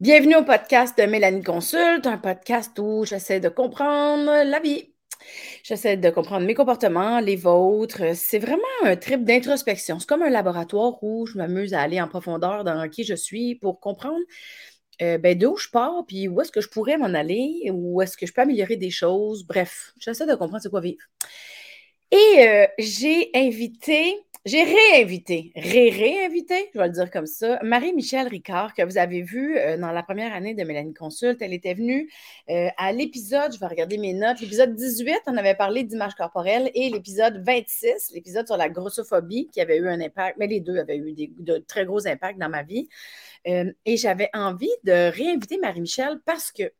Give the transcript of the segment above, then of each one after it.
Bienvenue au podcast de Mélanie Consulte, un podcast où j'essaie de comprendre la vie. J'essaie de comprendre mes comportements, les vôtres. C'est vraiment un trip d'introspection. C'est comme un laboratoire où je m'amuse à aller en profondeur dans qui je suis pour comprendre euh, ben, d'où je pars, puis où est-ce que je pourrais m'en aller, où est-ce que je peux améliorer des choses. Bref, j'essaie de comprendre c'est quoi vivre. Et euh, j'ai invité j'ai réinvité, ré-réinvité, je vais le dire comme ça, Marie-Michel Ricard, que vous avez vu euh, dans la première année de Mélanie Consulte. Elle était venue euh, à l'épisode, je vais regarder mes notes, l'épisode 18, on avait parlé d'image corporelle, et l'épisode 26, l'épisode sur la grossophobie, qui avait eu un impact, mais les deux avaient eu de très gros impacts dans ma vie. Et j'avais envie de réinviter Marie-Michel parce que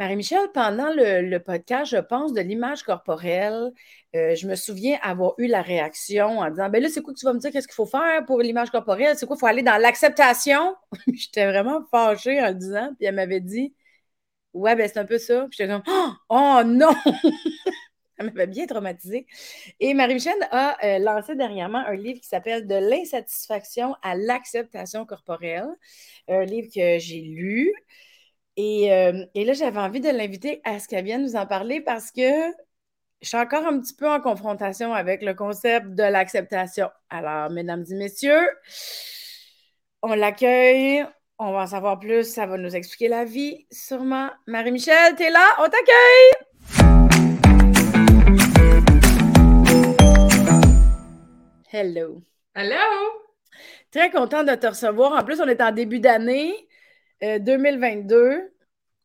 Marie-Michel, pendant le, podcast, je pense, de l'image corporelle, euh, je me souviens avoir eu la réaction en disant Ben là, c'est quoi que tu vas me dire? Qu'est-ce qu'il faut faire pour l'image corporelle? C'est quoi? Il faut aller dans l'acceptation? J'étais vraiment fâchée en le disant. Puis elle m'avait dit Ouais, ben c'est un peu ça. Puis j'étais comme Oh non! Ça m'avait bien traumatisée. Et Marie-Michel a euh, lancé dernièrement un livre qui s'appelle De l'insatisfaction à l'acceptation corporelle, un livre que j'ai lu. Euh, et, là, j'avais envie de l'inviter à ce qu'elle vienne nous en parler parce que je suis encore un petit peu en confrontation avec le concept de l'acceptation. Alors, mesdames et messieurs, on l'accueille. On va en savoir plus. Ça va nous expliquer la vie, sûrement. Marie-Michel, t'es là? On t'accueille! Hello. Hello! Très content de te recevoir. En plus, on est en début d'année. 2022. Euh,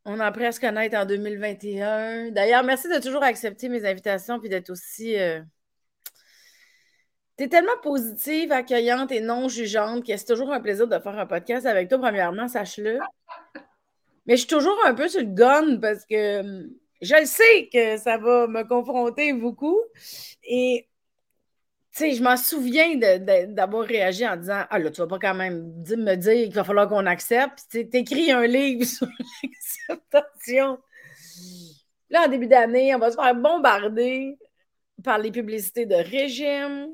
on a appris à se connaître en 2021. D'ailleurs, merci de toujours accepter mes invitations puis d'être aussi. Euh, tu es tellement positive, accueillante et non jugeante que c'est toujours un plaisir de faire un podcast avec toi, premièrement, sache-le. Mais je suis toujours un peu sur le gun parce que hum, je le sais que ça va me confronter beaucoup. Et sais, je m'en souviens d'avoir réagi en disant Ah là, tu vas pas quand même me dire qu'il va falloir qu'on accepte. Tu écris un livre sur l'acceptation. Là, en début d'année, on va se faire bombarder par les publicités de régime.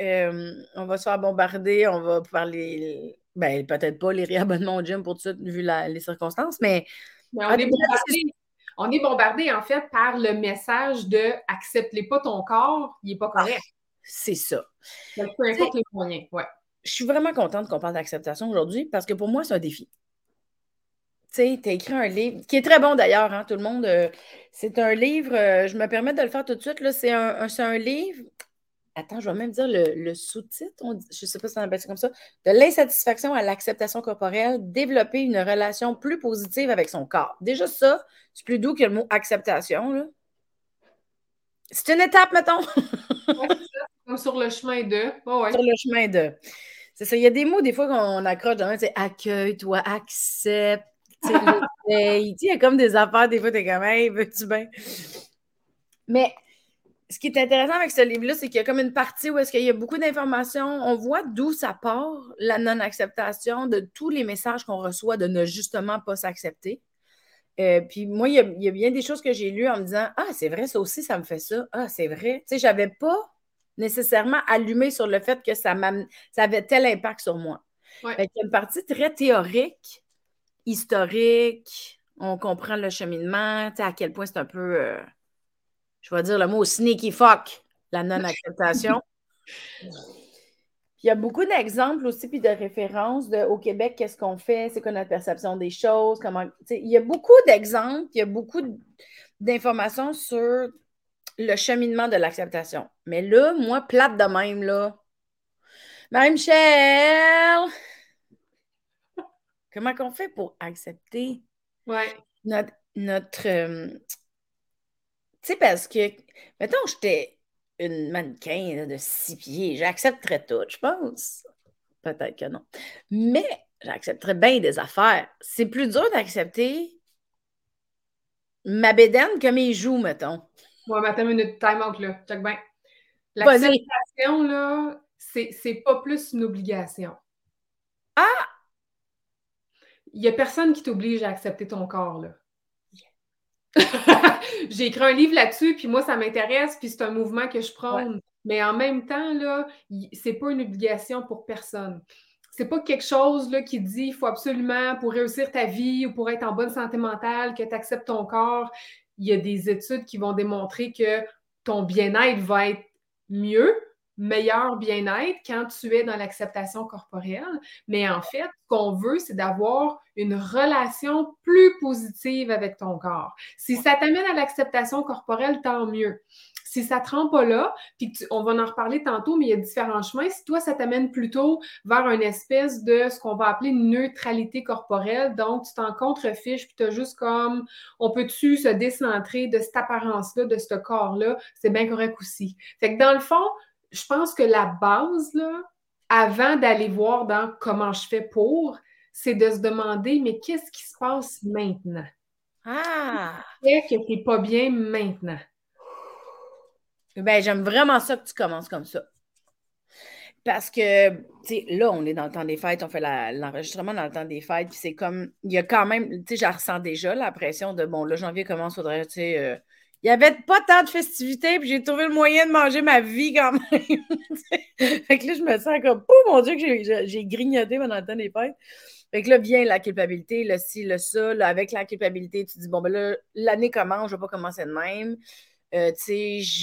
Euh, on va se faire bombarder, on va parler, ben, peut-être pas les réabonnements au gym pour tout de suite, vu les circonstances, mais. on, est bombardé, on est bombardé, en fait, par le message de accepte pas ton corps, il n'est pas correct. C'est ça. peu importe les moyens, ouais. Je suis vraiment contente qu'on parle d'acceptation aujourd'hui parce que pour moi, c'est un défi. Tu sais, tu as écrit un livre qui est très bon d'ailleurs, hein, tout le monde. Euh, c'est un livre, euh, je me permets de le faire tout de suite. C'est un, un, livre. Attends, je vais même dire le, sous-titre, je ne sais pas si on appelle ça comme ça. De l'insatisfaction à l'acceptation corporelle, développer une relation plus positive avec son corps. Déjà, ça, c'est plus doux que le mot acceptation. Là. C'est une étape, mettons. Comme sur le chemin de. Sur le chemin de. C'est ça. Il y a des mots, des fois, qu'on accroche dans c'est accueille, toi, accepte. il y a comme des affaires, des fois, t'es comme, hey, veux-tu bien? Mais ce qui est intéressant avec ce livre-là, c'est qu'il y a comme une partie où est-ce qu'il y a beaucoup d'informations. On voit d'où ça part, la non-acceptation de tous les messages qu'on reçoit de ne justement pas s'accepter. Euh, puis moi, il y, a, il y, a, bien des choses que j'ai lues en me disant Ah, c'est vrai, ça aussi, ça me fait ça. Ah, c'est vrai. Tu sais, j'avais pas nécessairement allumé sur le fait que ça, ça avait tel impact sur moi. il y a une partie très théorique, historique, on comprend le cheminement, à quel point c'est un peu, euh, je vais dire le mot sneaky fuck, la non-acceptation. Il y a beaucoup d'exemples aussi, puis de références de, au Québec, qu'est-ce qu'on fait, c'est quoi notre perception des choses, comment. Il y a beaucoup d'exemples, il y a beaucoup d'informations sur le cheminement de l'acceptation. Mais là, moi, plate de même, là. Marie-Michel! Comment qu'on fait pour accepter notre. notre euh, tu sais, parce que, mettons, j'étais une mannequin de six pieds, j'accepterais tout, je pense. Peut-être que non. Mais j'accepterais bien des affaires. C'est plus dur d'accepter ma bédaine que mes joues, mettons. Ouais, mais attends une minute, time out, là. Check bien. L'acceptation, là, c'est pas plus une obligation. Ah! Il n'y a personne qui t'oblige à accepter ton corps, là. J'ai écrit un livre là-dessus, puis moi, ça m'intéresse, puis c'est un mouvement que je prends. Mais en même temps, là, c'est pas une obligation pour personne. c'est pas quelque chose là, qui dit il faut absolument pour réussir ta vie ou pour être en bonne santé mentale que tu acceptes ton corps. Il y a des études qui vont démontrer que ton bien-être va être mieux, meilleur bien-être quand tu es dans l'acceptation corporelle. Mais en fait, ce qu'on veut, c'est d'avoir une relation plus positive avec ton corps. Si ça t'amène à l'acceptation corporelle, tant mieux. Si ça ne te rend pas là, puis on va en reparler tantôt, mais il y a différents chemins. Si toi, ça t'amène plutôt vers une espèce de ce qu'on va appeler une neutralité corporelle, donc tu t'en contrefiches, puis tu as juste comme, on peut-tu se décentrer de cette apparence-là, de ce corps-là, c'est bien correct aussi. Fait que dans le fond, je pense que la base, là, avant d'aller voir dans comment je fais pour, c'est de se demander, mais qu'est-ce qui se passe maintenant? Ah! Qu'est-ce que tu pas bien maintenant? Ben, j'aime vraiment ça que tu commences comme ça. Parce que, tu sais, là, on est dans le temps des fêtes, on fait l'enregistrement dans le temps des fêtes, puis c'est comme, il y a quand même, tu sais, ressens déjà la pression de, bon, là, janvier commence, faudrait, tu sais, euh, il n'y avait pas tant de festivités, puis j'ai trouvé le moyen de manger ma vie quand même. fait que là, je me sens comme, oh mon Dieu, que j'ai grignoté pendant le temps des fêtes. Fait que là, vient la culpabilité, le ci, le ça. Avec la culpabilité, tu dis, bon, ben là, l'année commence, je ne vais pas commencer de même. Euh,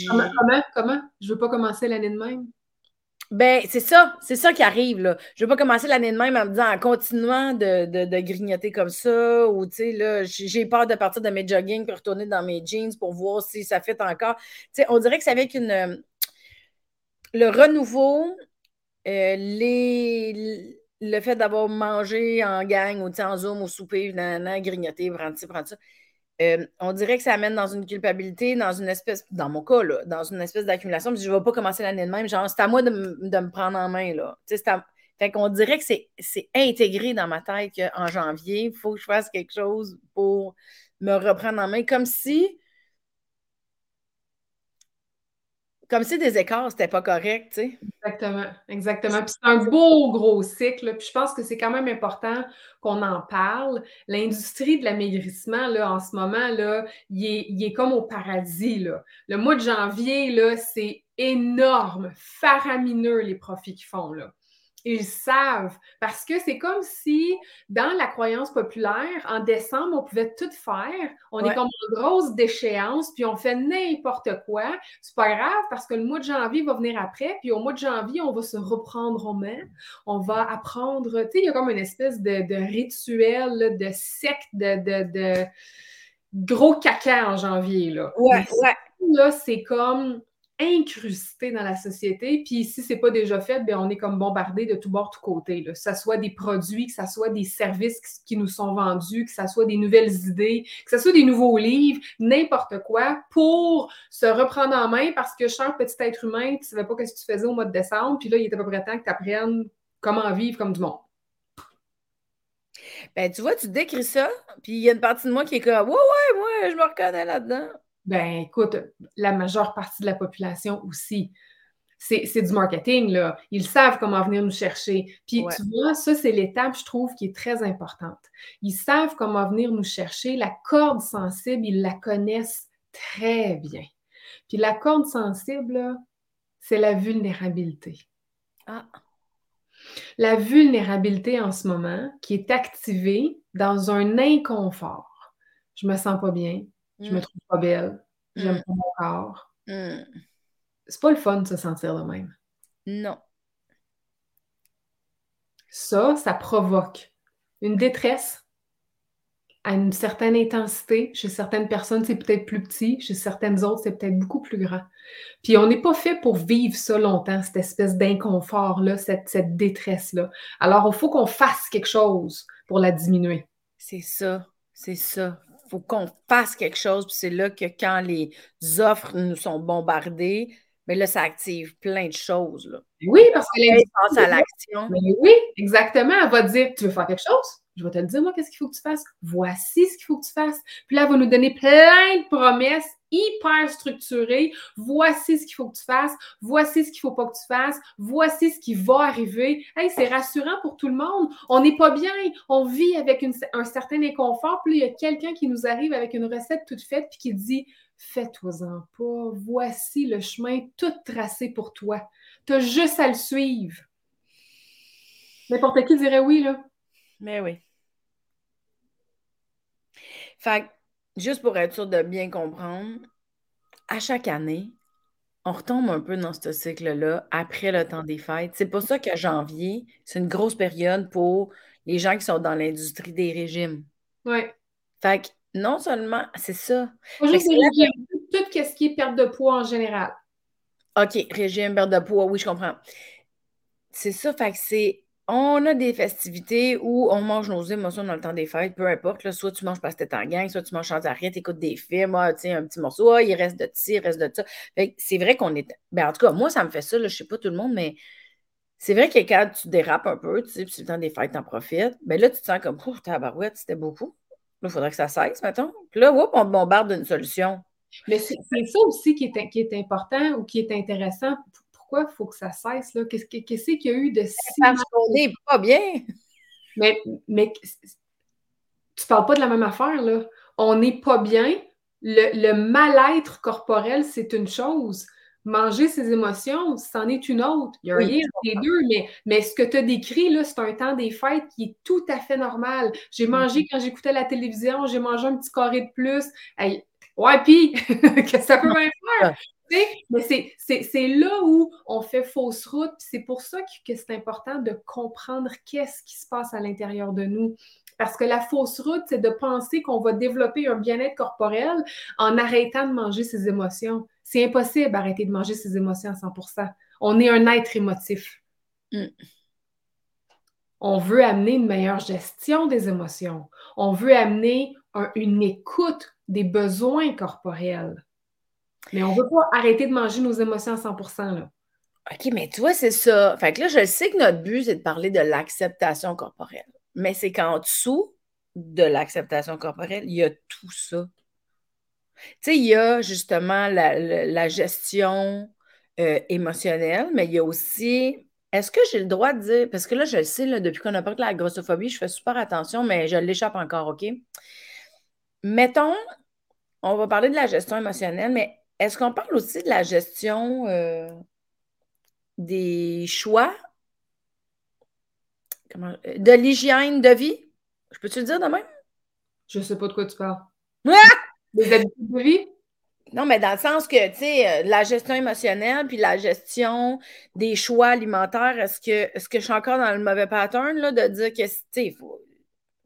comment, comment, comment? Je ne veux pas commencer l'année de même? Ben, c'est ça, c'est ça qui arrive, là. Je ne veux pas commencer l'année de même en me disant, en continuant de, grignoter comme ça, ou, tu sais, là, j'ai peur de partir de mes jogging pour retourner dans mes jeans pour voir si ça fait encore. Tu sais, on dirait que c'est avec une... Le renouveau, euh, les, le fait d'avoir mangé en gang, ou, en zoom, au souper, nan, grignoter, prendre ci, prendre ça, euh, on dirait que ça amène dans une culpabilité, dans une espèce, dans mon cas, dans une espèce d'accumulation. Je ne vais pas commencer l'année de même. Genre, c'est à moi de, me prendre en main. Là. À... Fait qu'on dirait que c'est intégré dans ma tête qu'en janvier, il faut que je fasse quelque chose pour me reprendre en main. Comme si Comme si des écarts, c'était pas correct, tu sais. Exactement, exactement. Puis c'est un beau gros cycle. Puis je pense que c'est quand même important qu'on en parle. L'industrie de l'amaigrissement, là, en ce moment, là, il est, il est comme au paradis, là. Le mois de janvier, là, c'est énorme, faramineux les profits qu'ils font, là. Ils savent parce que c'est comme si dans la croyance populaire, en décembre, on pouvait tout faire. On est comme en grosse déchéance, puis on fait n'importe quoi. C'est pas grave parce que le mois de janvier va venir après, puis au mois de janvier, on va se reprendre en main. On va apprendre. Tu sais, il y a comme une espèce de, rituel, de secte, de, gros caca en janvier. Là. Ouais, ouais. Là, c'est comme incrusté dans la société. Puis si c'est pas déjà fait, bien, on est comme bombardé de tous bords, tous côtés. Que ce soit des produits, que ce soit des services qui nous sont vendus, que ce soit des nouvelles idées, que ce soit des nouveaux livres, n'importe quoi, pour se reprendre en main parce que cher petit être humain, tu ne savais pas ce que tu faisais au mois de décembre. Puis là, il était à peu près temps que tu apprennes comment vivre comme du monde. Ben, tu vois, tu décris ça, puis il y a une partie de moi qui est comme Ouais, ouais, moi, je me reconnais là-dedans. Ben, écoute, la majeure partie de la population aussi. C'est du marketing, là. Ils savent comment venir nous chercher. Puis, tu vois, ça, c'est l'étape, je trouve, qui est très importante. Ils savent comment venir nous chercher. La corde sensible, ils la connaissent très bien. Puis, la corde sensible, c'est la vulnérabilité. Ah. La vulnérabilité en ce moment qui est activée dans un inconfort. Je me sens pas bien, je me mm. trouve pas belle, j'aime mm. pas mon corps. Mm. C'est pas le fun de se sentir de même. Non. Ça, ça provoque une détresse à une certaine intensité. Chez certaines personnes, c'est peut-être plus petit. Chez certaines autres, c'est peut-être beaucoup plus grand. Puis on n'est pas fait pour vivre ça longtemps, cette espèce d'inconfort-là, cette, cette détresse-là. Alors, il faut qu'on fasse quelque chose pour la diminuer. C'est ça, c'est ça faut qu'on fasse quelque chose. Puis c'est là que quand les offres nous sont bombardées, mais là, ça active plein de choses. Là. Oui, parce que passe à l'action. Oui, exactement. Elle va te dire Tu veux faire quelque chose? Je vais te le dire, moi, qu'est-ce qu'il faut que tu fasses? Voici ce qu'il faut que tu fasses. Puis là, elle va nous donner plein de promesses hyper structurées. Voici ce qu'il faut que tu fasses. Voici ce qu'il ne faut pas que tu fasses. Voici ce qui va arriver. Hey, c'est rassurant pour tout le monde. On n'est pas bien. On vit avec un certain inconfort. Puis il y a quelqu'un qui nous arrive avec une recette toute faite puis qui dit Fais-toi-en pas. Voici le chemin tout tracé pour toi. Tu as juste à le suivre. N'importe qui dirait oui, là. Mais oui. Fait juste pour être sûr de bien comprendre, à chaque année, on retombe un peu dans ce cycle-là après le temps des fêtes. C'est pour ça que janvier, c'est une grosse période pour les gens qui sont dans l'industrie des régimes. Oui. Fait que non seulement, c'est ça. Juste régimes, tout ce qui est perte de poids en général. OK, régime, perte de poids, oui, je comprends. C'est ça, fait que c'est on a des festivités où on mange nos émotions dans le temps des fêtes, peu importe. Soit tu manges parce que t'es en gang, soit tu manges sans arrêt, écoutes des films, ah, un petit morceau, ah, il reste de ci, il reste de ça. c'est vrai qu'on est. Ben, en tout cas, moi, ça me fait ça, là, je sais pas tout le monde, mais c'est vrai que quand tu dérapes un peu, tu sais, puis le temps des fêtes, t'en profites, ben là, tu te sens comme, ouf, barouette, c'était beaucoup. Là, il faudrait que ça cesse, mettons. Puis là, on te bombarde d'une solution. Mais c'est ça aussi qui est, qui est important ou qui est intéressant pourquoi il faut que ça cesse? Qu'est-ce qu'il y a eu de si. Parce qu'on n'est pas bien. Mais, mais tu parles pas de la même affaire, là. On n'est pas bien. Le, mal-être corporel, c'est une chose. Manger ses émotions, c'en est une autre. Il y a un lien entre les deux, mais, mais ce que tu as décrit, là, c'est un temps des fêtes qui est tout à fait normal. J'ai mangé quand j'écoutais la télévision, j'ai mangé un petit carré de plus. ouais, puis, qu'est-ce que ça peut bien faire? Mais c'est là où on fait fausse route. C'est pour ça que, c'est important de comprendre qu'est-ce qui se passe à l'intérieur de nous. Parce que la fausse route, c'est de penser qu'on va développer un bien-être corporel en arrêtant de manger ses émotions. C'est impossible d'arrêter de manger ses émotions à 100% On est un être émotif. Mm. On veut amener une meilleure gestion des émotions. On veut amener une écoute des besoins corporels. Mais on ne veut pas arrêter de manger nos émotions à 100 là. OK, mais toi, c'est ça. Fait que là, je sais que notre but, c'est de parler de l'acceptation corporelle. Mais c'est qu'en dessous de l'acceptation corporelle, il y a tout ça. Tu sais, il y a justement la, gestion euh, émotionnelle, mais il y a aussi. Est-ce que j'ai le droit de dire. Parce que là, je le sais, depuis qu'on a parlé de la grossophobie, je fais super attention, mais je l'échappe encore, OK? Mettons, on va parler de la gestion émotionnelle, mais est-ce qu'on parle aussi de la gestion euh, des choix, de l'hygiène de vie? Je peux-tu le dire de même? Je ne sais pas de quoi tu parles. Des habitudes de vie? Non, mais dans le sens que, tu sais, euh, la gestion émotionnelle puis la gestion des choix alimentaires, est-ce que, est que je suis encore dans le mauvais pattern là, de dire que, tu sais,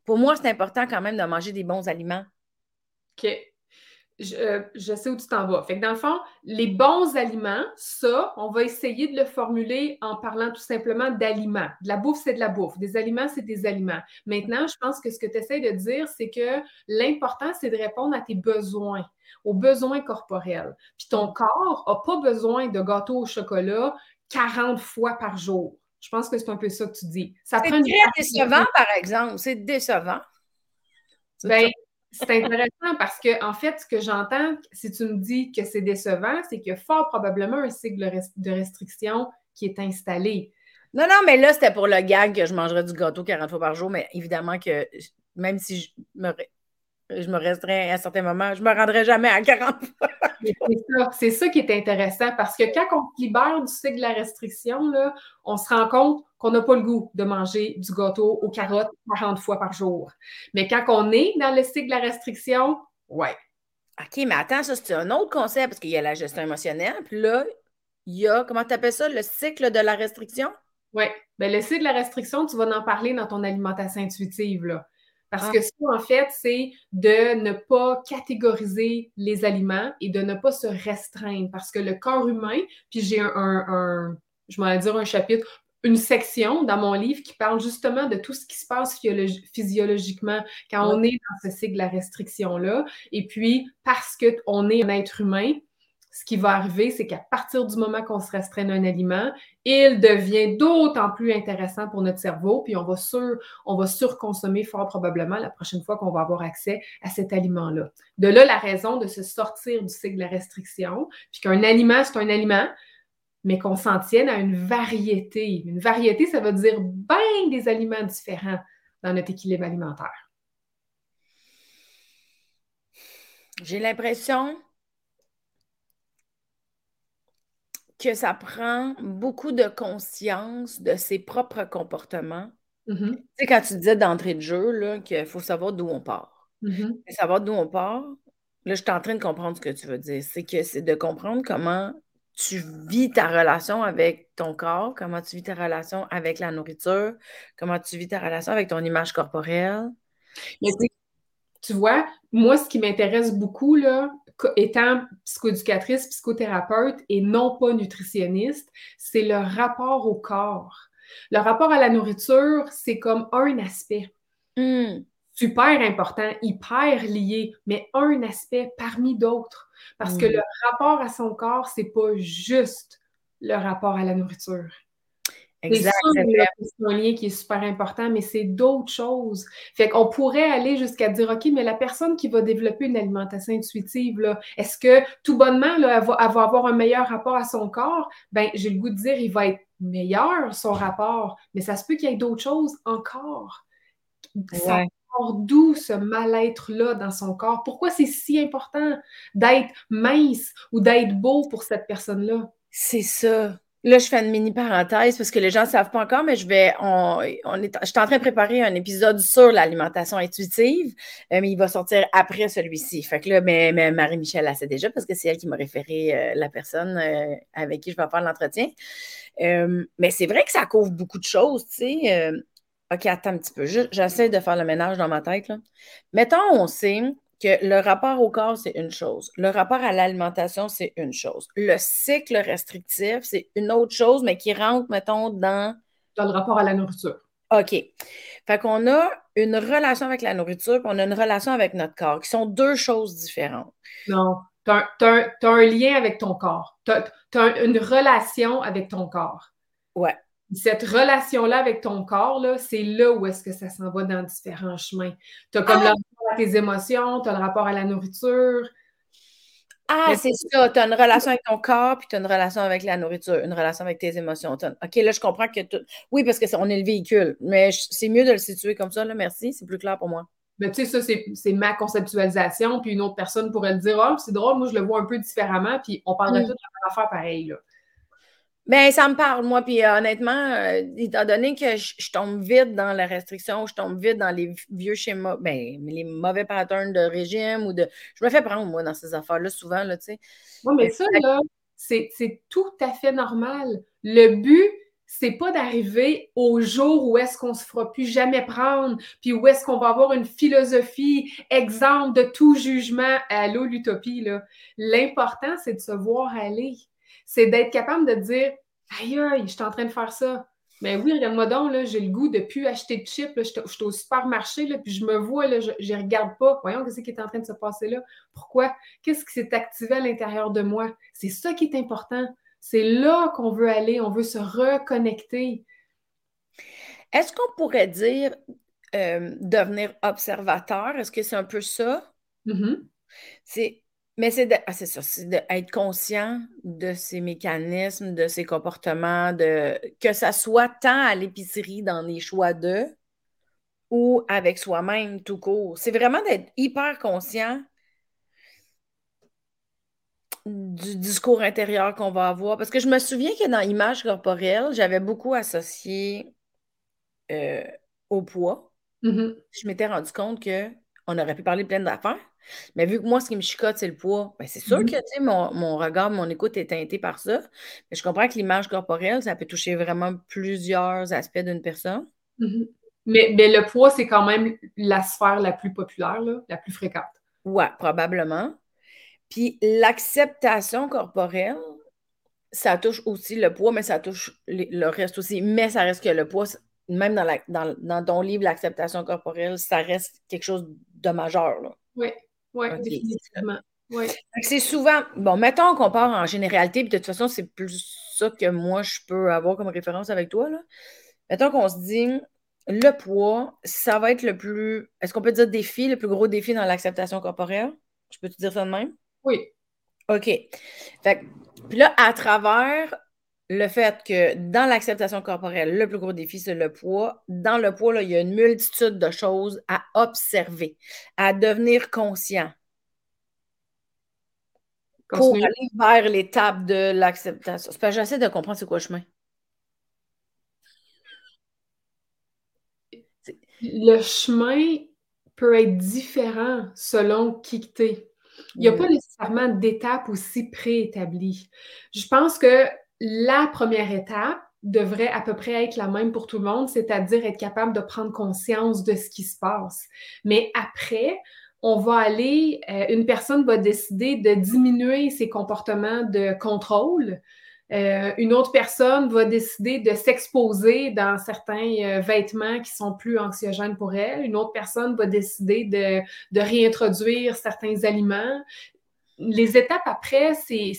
pour moi, c'est important quand même de manger des bons aliments? OK. Euh, je, sais où tu t'en vas. Fait que dans le fond, les bons aliments, ça, on va essayer de le formuler en parlant tout simplement d'aliments. De la bouffe, c'est de la bouffe. Des aliments, c'est des aliments. Maintenant, je pense que ce que tu essaies de dire, c'est que l'important, c'est de répondre à tes besoins, aux besoins corporels. Puis ton corps n'a pas besoin de gâteau au chocolat 40 fois par jour. Je pense que c'est un peu ça que tu dis. C'est très décevant, par exemple. C'est décevant. Ben, c'est intéressant parce que, en fait, ce que j'entends, si tu me dis que c'est décevant, c'est qu'il y a fort probablement un cycle de restriction qui est installé. Non, non, mais là, c'était pour le gag que je mangerais du gâteau 40 fois par jour, mais évidemment que même si je me, je me resterais à un certain moment, je ne me rendrai jamais à 40 fois. c'est ça, qui est intéressant parce que quand on se libère du cycle de la restriction, là, on se rend compte qu'on n'a pas le goût de manger du gâteau aux carottes 40 fois par jour. Mais quand on est dans le cycle de la restriction, ouais. OK, mais attends, ça, c'est un autre concept parce qu'il y a la gestion émotionnelle. Puis là, il y a, comment tu appelles ça, le cycle de la restriction? Oui. Bien, le cycle de la restriction, tu vas en parler dans ton alimentation intuitive. Là. Parce ah. que ça, en fait, c'est de ne pas catégoriser les aliments et de ne pas se restreindre. Parce que le corps humain, puis j'ai un, un, je m'en dire un chapitre une section dans mon livre qui parle justement de tout ce qui se passe physiologiquement quand on est dans ce cycle de la restriction-là. Et puis, parce qu'on est un être humain, ce qui va arriver, c'est qu'à partir du moment qu'on se restreint un aliment, il devient d'autant plus intéressant pour notre cerveau, puis on va, on va surconsommer fort probablement la prochaine fois qu'on va avoir accès à cet aliment-là. De là, la raison de se sortir du cycle de la restriction, puis qu'un aliment, c'est un aliment, mais qu'on s'en tienne à une variété. Une variété, ça veut dire bien des aliments différents dans notre équilibre alimentaire. J'ai l'impression que ça prend beaucoup de conscience de ses propres comportements. Mm-hmm. Tu sais, quand tu disais d'entrée de jeu, qu'il faut savoir d'où on part. Mm-hmm. Savoir d'où on part, là, je suis en train de comprendre ce que tu veux dire. C'est que c'est de comprendre comment tu vis ta relation avec ton corps, comment tu vis ta relation avec la nourriture, comment tu vis ta relation avec ton image corporelle. Mais tu vois, moi, ce qui m'intéresse beaucoup, là, étant psychoéducatrice, psychothérapeute et non pas nutritionniste, c'est le rapport au corps. Le rapport à la nourriture, c'est comme un aspect. Hmm. Super important, hyper lié, mais un aspect parmi d'autres. Parce que Hmm. le rapport à son corps, c'est pas juste le rapport à la nourriture. C'est un lien qui est super important, mais c'est d'autres choses. Fait qu'on pourrait aller jusqu'à dire, OK, mais la personne qui va développer une alimentation intuitive, est-ce que tout bonnement, là, elle, va, elle va avoir un meilleur rapport à son corps? Ben, j'ai le goût de dire, il va être meilleur, son rapport, mais ça se peut qu'il y ait d'autres choses encore. Ça Ouais. part d'où ce mal-être-là dans son corps? Pourquoi c'est si important d'être mince ou d'être beau pour cette personne-là? C'est ça. Là, je fais une mini parenthèse parce que les gens ne savent pas encore, mais je vais. On, on est, je suis en train de préparer un épisode sur l'alimentation intuitive, euh, mais il va sortir après celui-ci. Fait que là, mais, mais Marie-Michel a sait déjà parce que c'est elle qui m'a référé euh, la personne euh, avec qui je vais faire l'entretien. Mais c'est vrai que ça couvre beaucoup de choses, tu sais. OK, attends un petit peu. J'essaie de faire le ménage dans ma tête. Là. Mettons, on sait que le rapport au corps, c'est une chose. Le rapport à l'alimentation, c'est une chose. Le cycle restrictif, c'est une autre chose, mais qui rentre, mettons, dans... Dans le rapport à la nourriture. OK. Fait qu'on a une relation avec la nourriture, puis on a une relation avec notre corps, qui sont deux choses différentes. Non. Tu as, as, as, un lien avec ton corps. Tu as, as, une relation avec ton corps. Ouais. Cette relation-là avec ton corps, c'est là où est-ce que ça s'en va dans différents chemins. Tu as comme ah! Tes émotions, tu as le rapport à la nourriture. Ah, c'est ça. Tu as une relation avec ton corps, puis tu as une relation avec la nourriture, une relation avec tes émotions. OK, là, je comprends que tout. Oui, parce qu'on est, est le véhicule, mais c'est mieux de le situer comme ça, là, merci. C'est plus clair pour moi. Ben, tu sais, ça, c'est ma conceptualisation, puis une autre personne pourrait le dire, oh, c'est drôle, moi, je le vois un peu différemment, puis on parlerait mm. tout de la même affaire pareil, là. Ben, ça me parle, moi. Puis euh, honnêtement, euh, étant donné que je, je, tombe vite dans la restriction, je tombe vite dans les vieux schémas, ben, les mauvais patterns de régime ou de. Je me fais prendre, moi, dans ces affaires-là, souvent, là, tu sais. Oui, mais ça, là, c'est tout à fait normal. Le but, c'est pas d'arriver au jour où est-ce qu'on se fera plus jamais prendre, puis où est-ce qu'on va avoir une philosophie exempte de tout jugement. Allô, l'utopie, là. L'important, c'est de se voir aller c'est d'être capable de dire Aïe, aïe, je suis en train de faire ça. Mais oui, regarde-moi donc, là, j'ai le goût de plus acheter de chips. Là, je, suis au supermarché, là, puis je me vois, là, je ne regarde pas. Voyons ce qui est en train de se passer là? Pourquoi? Qu'est-ce qui s'est activé à l'intérieur de moi? C'est ça qui est important. C'est là qu'on veut aller. On veut se reconnecter. Est-ce qu'on pourrait dire euh, devenir observateur? Est-ce que c'est un peu ça? Mm-hmm. C'est mais c'est ah, ça, c'est d'être conscient de ces mécanismes, de ces comportements, de que ça soit tant à l'épicerie dans les choix de ou avec soi-même tout court. C'est vraiment d'être hyper conscient du discours intérieur qu'on va avoir. Parce que je me souviens que dans l'image corporelle, j'avais beaucoup associé euh, au poids. Mm-hmm. Je m'étais rendu compte qu'on aurait pu parler de plein d'affaires. Mais vu que moi, ce qui me chicote, c'est le poids, ben c'est sûr Mhm. que tu sais, mon, mon regard, mon écoute est teinté par ça. Mais je comprends que l'image corporelle, ça peut toucher vraiment plusieurs aspects d'une personne. Mhm. Mais, mais le poids, c'est quand même la sphère la plus populaire, là, la plus fréquente. Ouais, probablement. Puis l'acceptation corporelle, ça touche aussi le poids, mais ça touche le le reste aussi. Mais ça reste que le poids, même dans, la, dans, dans ton livre, l'acceptation corporelle, ça reste quelque chose de majeur. Là. Oui, oui, définitivement. Que C'est souvent, bon, mettons qu'on part en généralité, puis de toute façon, c'est plus ça que moi, je peux avoir comme référence avec toi. Là. Mettons qu'on se dit, le poids, ça va être le plus, est-ce qu'on peut dire défi, le plus gros défi dans l'acceptation corporelle? Je peux te dire ça de même? Oui. OK. Fait que- puis là, à travers le fait que dans l'acceptation corporelle, le plus gros défi, c'est le poids. Dans le poids, là, il y a une multitude de choses à observer, à devenir conscient. pour aller vers l'étape de l'acceptation. J'essaie de comprendre c'est quoi le chemin. Le chemin peut être différent selon qui tu es. Il n'y a pas nécessairement d'étape aussi préétablie. Je pense que la première étape devrait à peu près être la même pour tout le monde, c'est-à-dire être capable de prendre conscience de ce qui se passe. Mais après, on va aller, euh, une personne va décider de diminuer ses comportements de contrôle. Euh, une autre personne va décider de s'exposer dans certains euh, vêtements qui sont plus anxiogènes pour elle. Une autre personne va décider de, de réintroduire certains aliments. Les étapes après, c'est,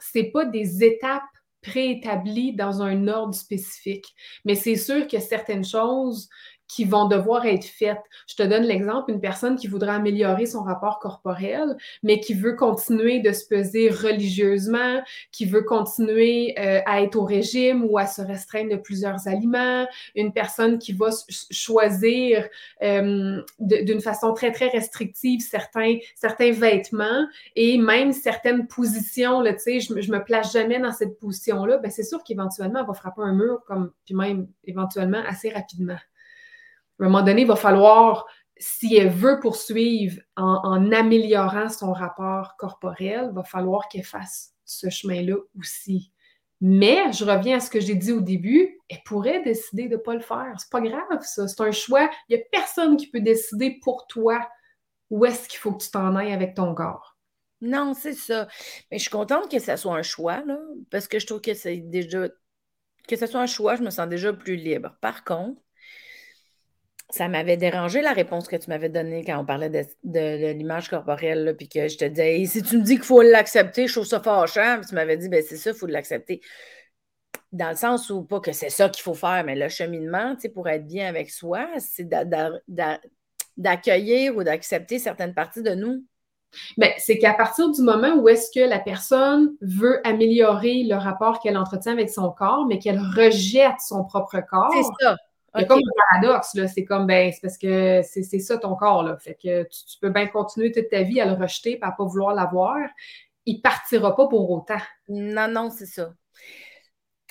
c'est, pas des étapes préétablies dans un ordre spécifique. Mais c'est sûr que certaines choses qui vont devoir être faites. Je te donne l'exemple, une personne qui voudrait améliorer son rapport corporel, mais qui veut continuer de se peser religieusement, qui veut continuer euh, à être au régime ou à se restreindre de plusieurs aliments, une personne qui va choisir euh, d'une façon très, très restrictive certains, certains vêtements et même certaines positions, sais, je, je me place jamais dans cette position-là, ben c'est sûr qu'éventuellement, elle va frapper un mur, comme, puis même éventuellement assez rapidement à un moment donné, il va falloir, si elle veut poursuivre en, améliorant son rapport corporel, il va falloir qu'elle fasse ce chemin-là aussi. Mais je reviens à ce que j'ai dit au début, elle pourrait décider de ne pas le faire. C'est pas grave, ça. C'est un choix. Il n'y a personne qui peut décider pour toi où est-ce qu'il faut que tu t'en ailles avec ton corps. Non, c'est ça. Mais je suis contente que ce soit un choix, là, parce que je trouve que c'est déjà. Que ce soit un choix, je me sens déjà plus libre. Par contre, ça m'avait dérangé la réponse que tu m'avais donnée quand on parlait de, l'image corporelle, puis que je te disais, si tu me dis qu'il faut l'accepter, je trouve ça fâchant, puis tu m'avais dit, ben c'est ça, il faut l'accepter. Dans le sens où, pas que c'est ça qu'il faut faire, mais le cheminement, tu sais, pour être bien avec soi, c'est d'accueillir ou d'accepter certaines parties de nous. Bien, c'est qu'à partir du moment où est-ce que la personne veut améliorer le rapport qu'elle entretient avec son corps, mais qu'elle rejette son propre corps, c'est ça. Il y a comme un paradoxe, là. C'est comme, ben, c'est parce que c'est ça ton corps, là. Fait que tu, peux bien continuer toute ta vie à le rejeter et à pas vouloir l'avoir. Il partira pas pour autant. Non, non, c'est ça.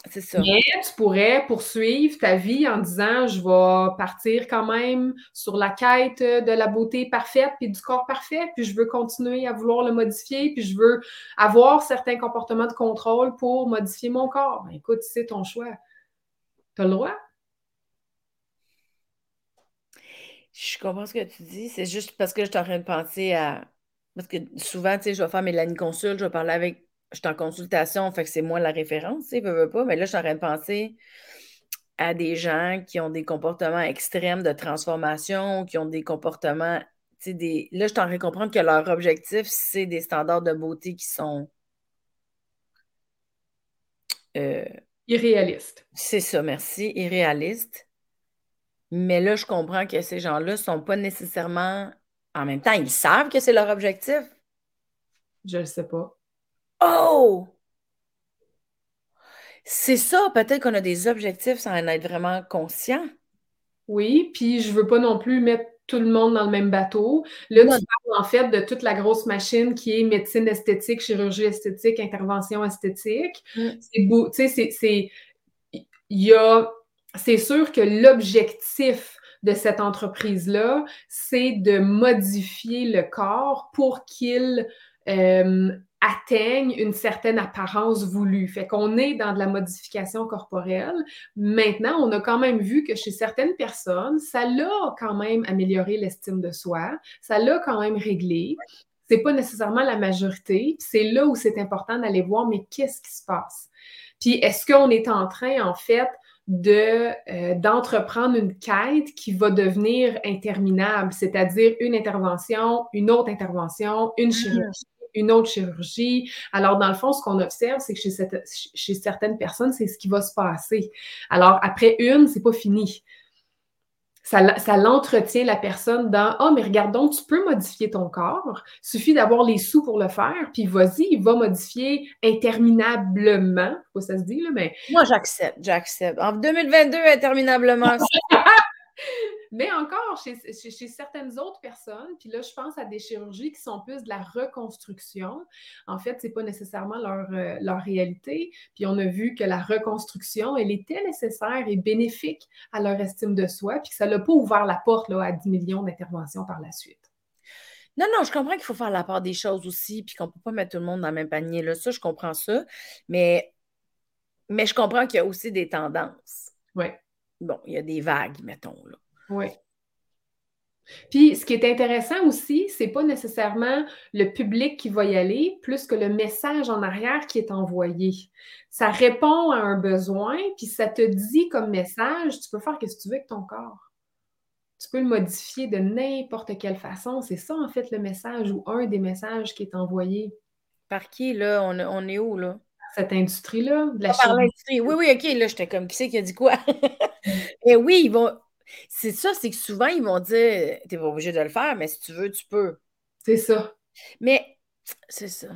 C'est ça. Mais tu pourrais poursuivre ta vie en disant je vais partir quand même sur la quête de la beauté parfaite puis du corps parfait, puis je veux continuer à vouloir le modifier, puis je veux avoir certains comportements de contrôle pour modifier mon corps. Ben, écoute, c'est ton choix. Tu as le droit. Je comprends ce que tu dis. C'est juste parce que je suis en train de penser à. Parce que souvent, tu sais, je vais faire mes consulte, je vais parler avec. Je suis en consultation, fait que c'est moi la référence, tu sais, veux, pas. Mais là, je suis en train de penser à des gens qui ont des comportements extrêmes de transformation, qui ont des comportements. Tu sais, des... Là, je suis en train de comprendre que leur objectif, c'est des standards de beauté qui sont. Euh, irréalistes. C'est ça, merci. Irréalistes. Mais là, je comprends que ces gens-là ne sont pas nécessairement. En même temps, ils savent que c'est leur objectif. Je ne sais pas. Oh! C'est ça, peut-être qu'on a des objectifs sans en être vraiment conscient. Oui, puis je veux pas non plus mettre tout le monde dans le même bateau. Là, tu parles en fait de toute la grosse machine qui est médecine esthétique, chirurgie esthétique, intervention esthétique. Mm. C'est beau, tu sais, c'est. Il y a c'est sûr que l'objectif de cette entreprise-là, c'est de modifier le corps pour qu'il euh, atteigne une certaine apparence voulue. Fait qu'on est dans de la modification corporelle. Maintenant, on a quand même vu que chez certaines personnes, ça l'a quand même amélioré l'estime de soi, ça l'a quand même réglé. C'est pas nécessairement la majorité. C'est là où c'est important d'aller voir, mais qu'est-ce qui se passe? Puis est-ce qu'on est en train, en fait, de, euh, d'entreprendre une quête qui va devenir interminable, c'est-à-dire une intervention, une autre intervention, une mm-hmm. chirurgie, une autre chirurgie. Alors, dans le fond, ce qu'on observe, c'est que chez, chez certaines personnes, c'est ce qui va se passer. Alors, après une, c'est pas fini ça, l'entretient la personne dans Ah, oh, mais regardons, tu peux modifier ton corps. Il suffit d'avoir les sous pour le faire, puis vas-y, il va modifier interminablement. Pas ça se dit, là, mais. Moi, j'accepte, j'accepte. En 2022, interminablement. Mais encore, chez, certaines autres personnes, puis là, je pense à des chirurgies qui sont plus de la reconstruction. En fait, ce n'est pas nécessairement leur, euh, leur réalité. Puis on a vu que la reconstruction, elle était nécessaire et bénéfique à leur estime de soi, puis que ça n'a pas ouvert la porte là, à 10 millions d'interventions par la suite. Non, non, je comprends qu'il faut faire la part des choses aussi, puis qu'on ne peut pas mettre tout le monde dans le même panier. Là. Ça, je comprends ça. Mais, mais je comprends qu'il y a aussi des tendances. Oui. Bon, il y a des vagues, mettons. Là. Oui. Puis, ce qui est intéressant aussi, c'est pas nécessairement le public qui va y aller, plus que le message en arrière qui est envoyé. Ça répond à un besoin, puis ça te dit comme message, tu peux faire ce que tu veux avec ton corps. Tu peux le modifier de n'importe quelle façon. C'est ça, en fait, le message ou un des messages qui est envoyé. Par qui, là? On, est où, là? Cette industrie-là, de la Par l'industrie. Oui, oui, OK. Là, j'étais comme, qui c'est qui a dit quoi? Et oui, ils vont c'est ça, c'est que souvent, ils vont dire tu n'es pas obligé de le faire, mais si tu veux, tu peux. C'est ça. Mais c'est ça.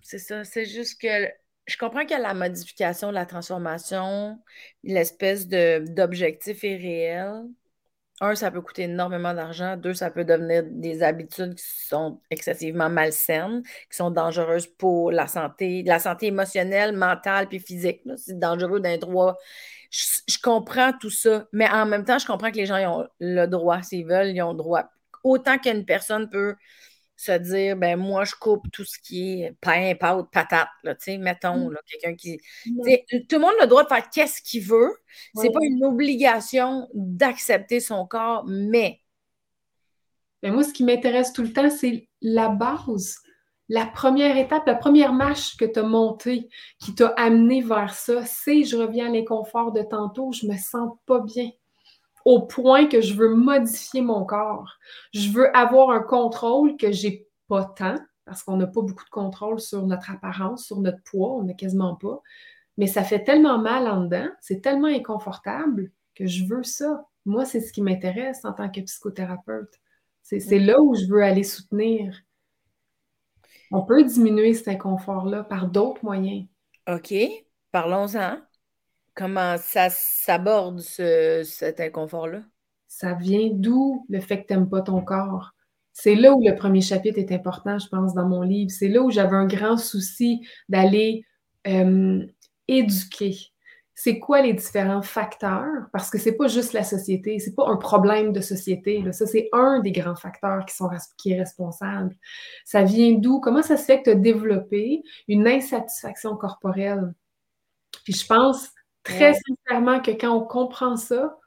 C'est ça. C'est juste que je comprends que la modification, la transformation, l'espèce d'objectif est réel. Un, ça peut coûter énormément d'argent. Deux, ça peut devenir des habitudes qui sont excessivement malsaines, qui sont dangereuses pour la santé, la santé émotionnelle, mentale puis physique. C'est dangereux d'un droit je, comprends tout ça, mais en même temps, je comprends que les gens ont le droit, s'ils veulent, ils ont le droit. Autant qu'une personne peut se dire, ben moi, je coupe tout ce qui est pain, pâte, patate, là, tu sais, mettons, mm. quelqu'un qui... Tout le monde a le droit de faire qu'est-ce qu'il veut. C'est pas une obligation d'accepter son corps, mais... Mais moi, ce qui m'intéresse tout le temps, c'est la base la première étape, la première marche que tu as montée, qui t'a amené vers ça, c'est je reviens à l'inconfort de tantôt, je me sens pas bien. Au point que je veux modifier mon corps. Je veux avoir un contrôle que j'ai pas tant, parce qu'on n'a pas beaucoup de contrôle sur notre apparence, sur notre poids, on n'a quasiment pas. Mais ça fait tellement mal en dedans, c'est tellement inconfortable que je veux ça. Moi, c'est ce qui m'intéresse en tant que psychothérapeute. C'est là où je veux aller soutenir on peut diminuer cet inconfort-là par d'autres moyens. OK, parlons-en. Comment ça s'aborde cet inconfort-là? Ça vient d'où le fait que tu n'aimes pas ton corps? C'est là où le premier chapitre est important, je pense, dans mon livre. C'est là où j'avais un grand souci d'aller euh, éduquer c'est quoi les différents facteurs, parce que c'est pas juste la société, c'est pas un problème de société, ça c'est un des grands facteurs qui, sont, qui est responsable. Ça vient d'où? Comment ça se fait que tu as développé une insatisfaction corporelle? Puis je pense très sincèrement que quand on comprend ça,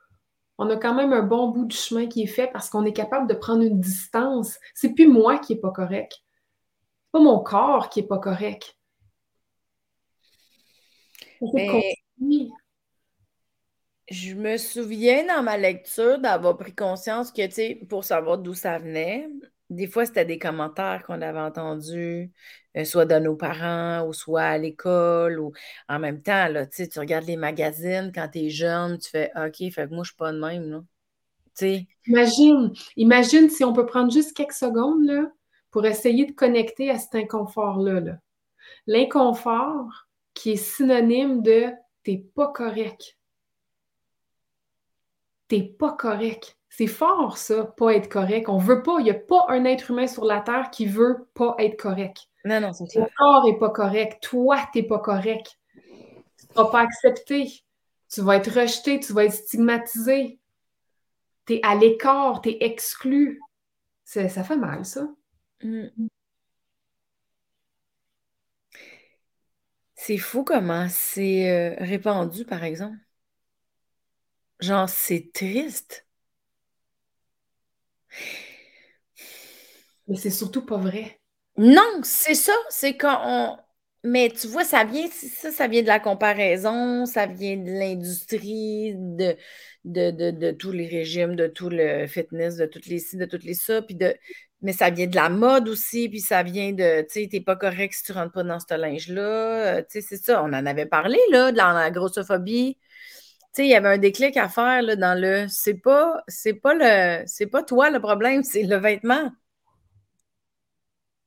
on a quand même un bon bout du chemin qui est fait parce qu'on est capable de prendre une distance. C'est plus moi qui est pas correct. C'est pas mon corps qui est pas correct. Oui. Je me souviens dans ma lecture d'avoir pris conscience que, tu sais, pour savoir d'où ça venait, des fois, c'était des commentaires qu'on avait entendus, euh, soit de nos parents ou soit à l'école ou en même temps, là, tu sais, tu regardes les magazines quand tu es jeune, tu fais OK, fait que moi, je suis pas de même, là. Imagine, imagine si on peut prendre juste quelques secondes là, pour essayer de connecter à cet inconfort-là. -là, L'inconfort qui est synonyme de t'es pas correct. T'es pas correct. C'est fort, ça, pas être correct. On veut pas, il n'y a pas un être humain sur la Terre qui veut pas être correct. Non, non, c'est Ton corps n'est pas correct. Toi, t'es pas correct. Tu ne seras pas accepté. Tu vas être rejeté, tu vas être stigmatisé. Tu es à l'écart, tu es exclu. Ça fait mal, ça. Mm. C'est fou comment c'est euh, répandu, par exemple. Genre, c'est triste. Mais c'est surtout pas vrai. Non, c'est ça. C'est quand on. Mais tu vois, ça vient, ça, ça vient de la comparaison, ça vient de l'industrie, de, de, tous les régimes, de tout le fitness, de toutes les ci, de toutes les ça, puis de, mais ça vient de la mode aussi, puis ça vient de, tu sais, t'es pas correct si tu rentres pas dans ce linge-là. Euh, tu sais, c'est ça. On en avait parlé, là, de la, grossophobie. Tu sais, il y avait un déclic à faire, là, dans le, c'est pas, c'est pas le, c'est pas toi le problème, c'est le vêtement.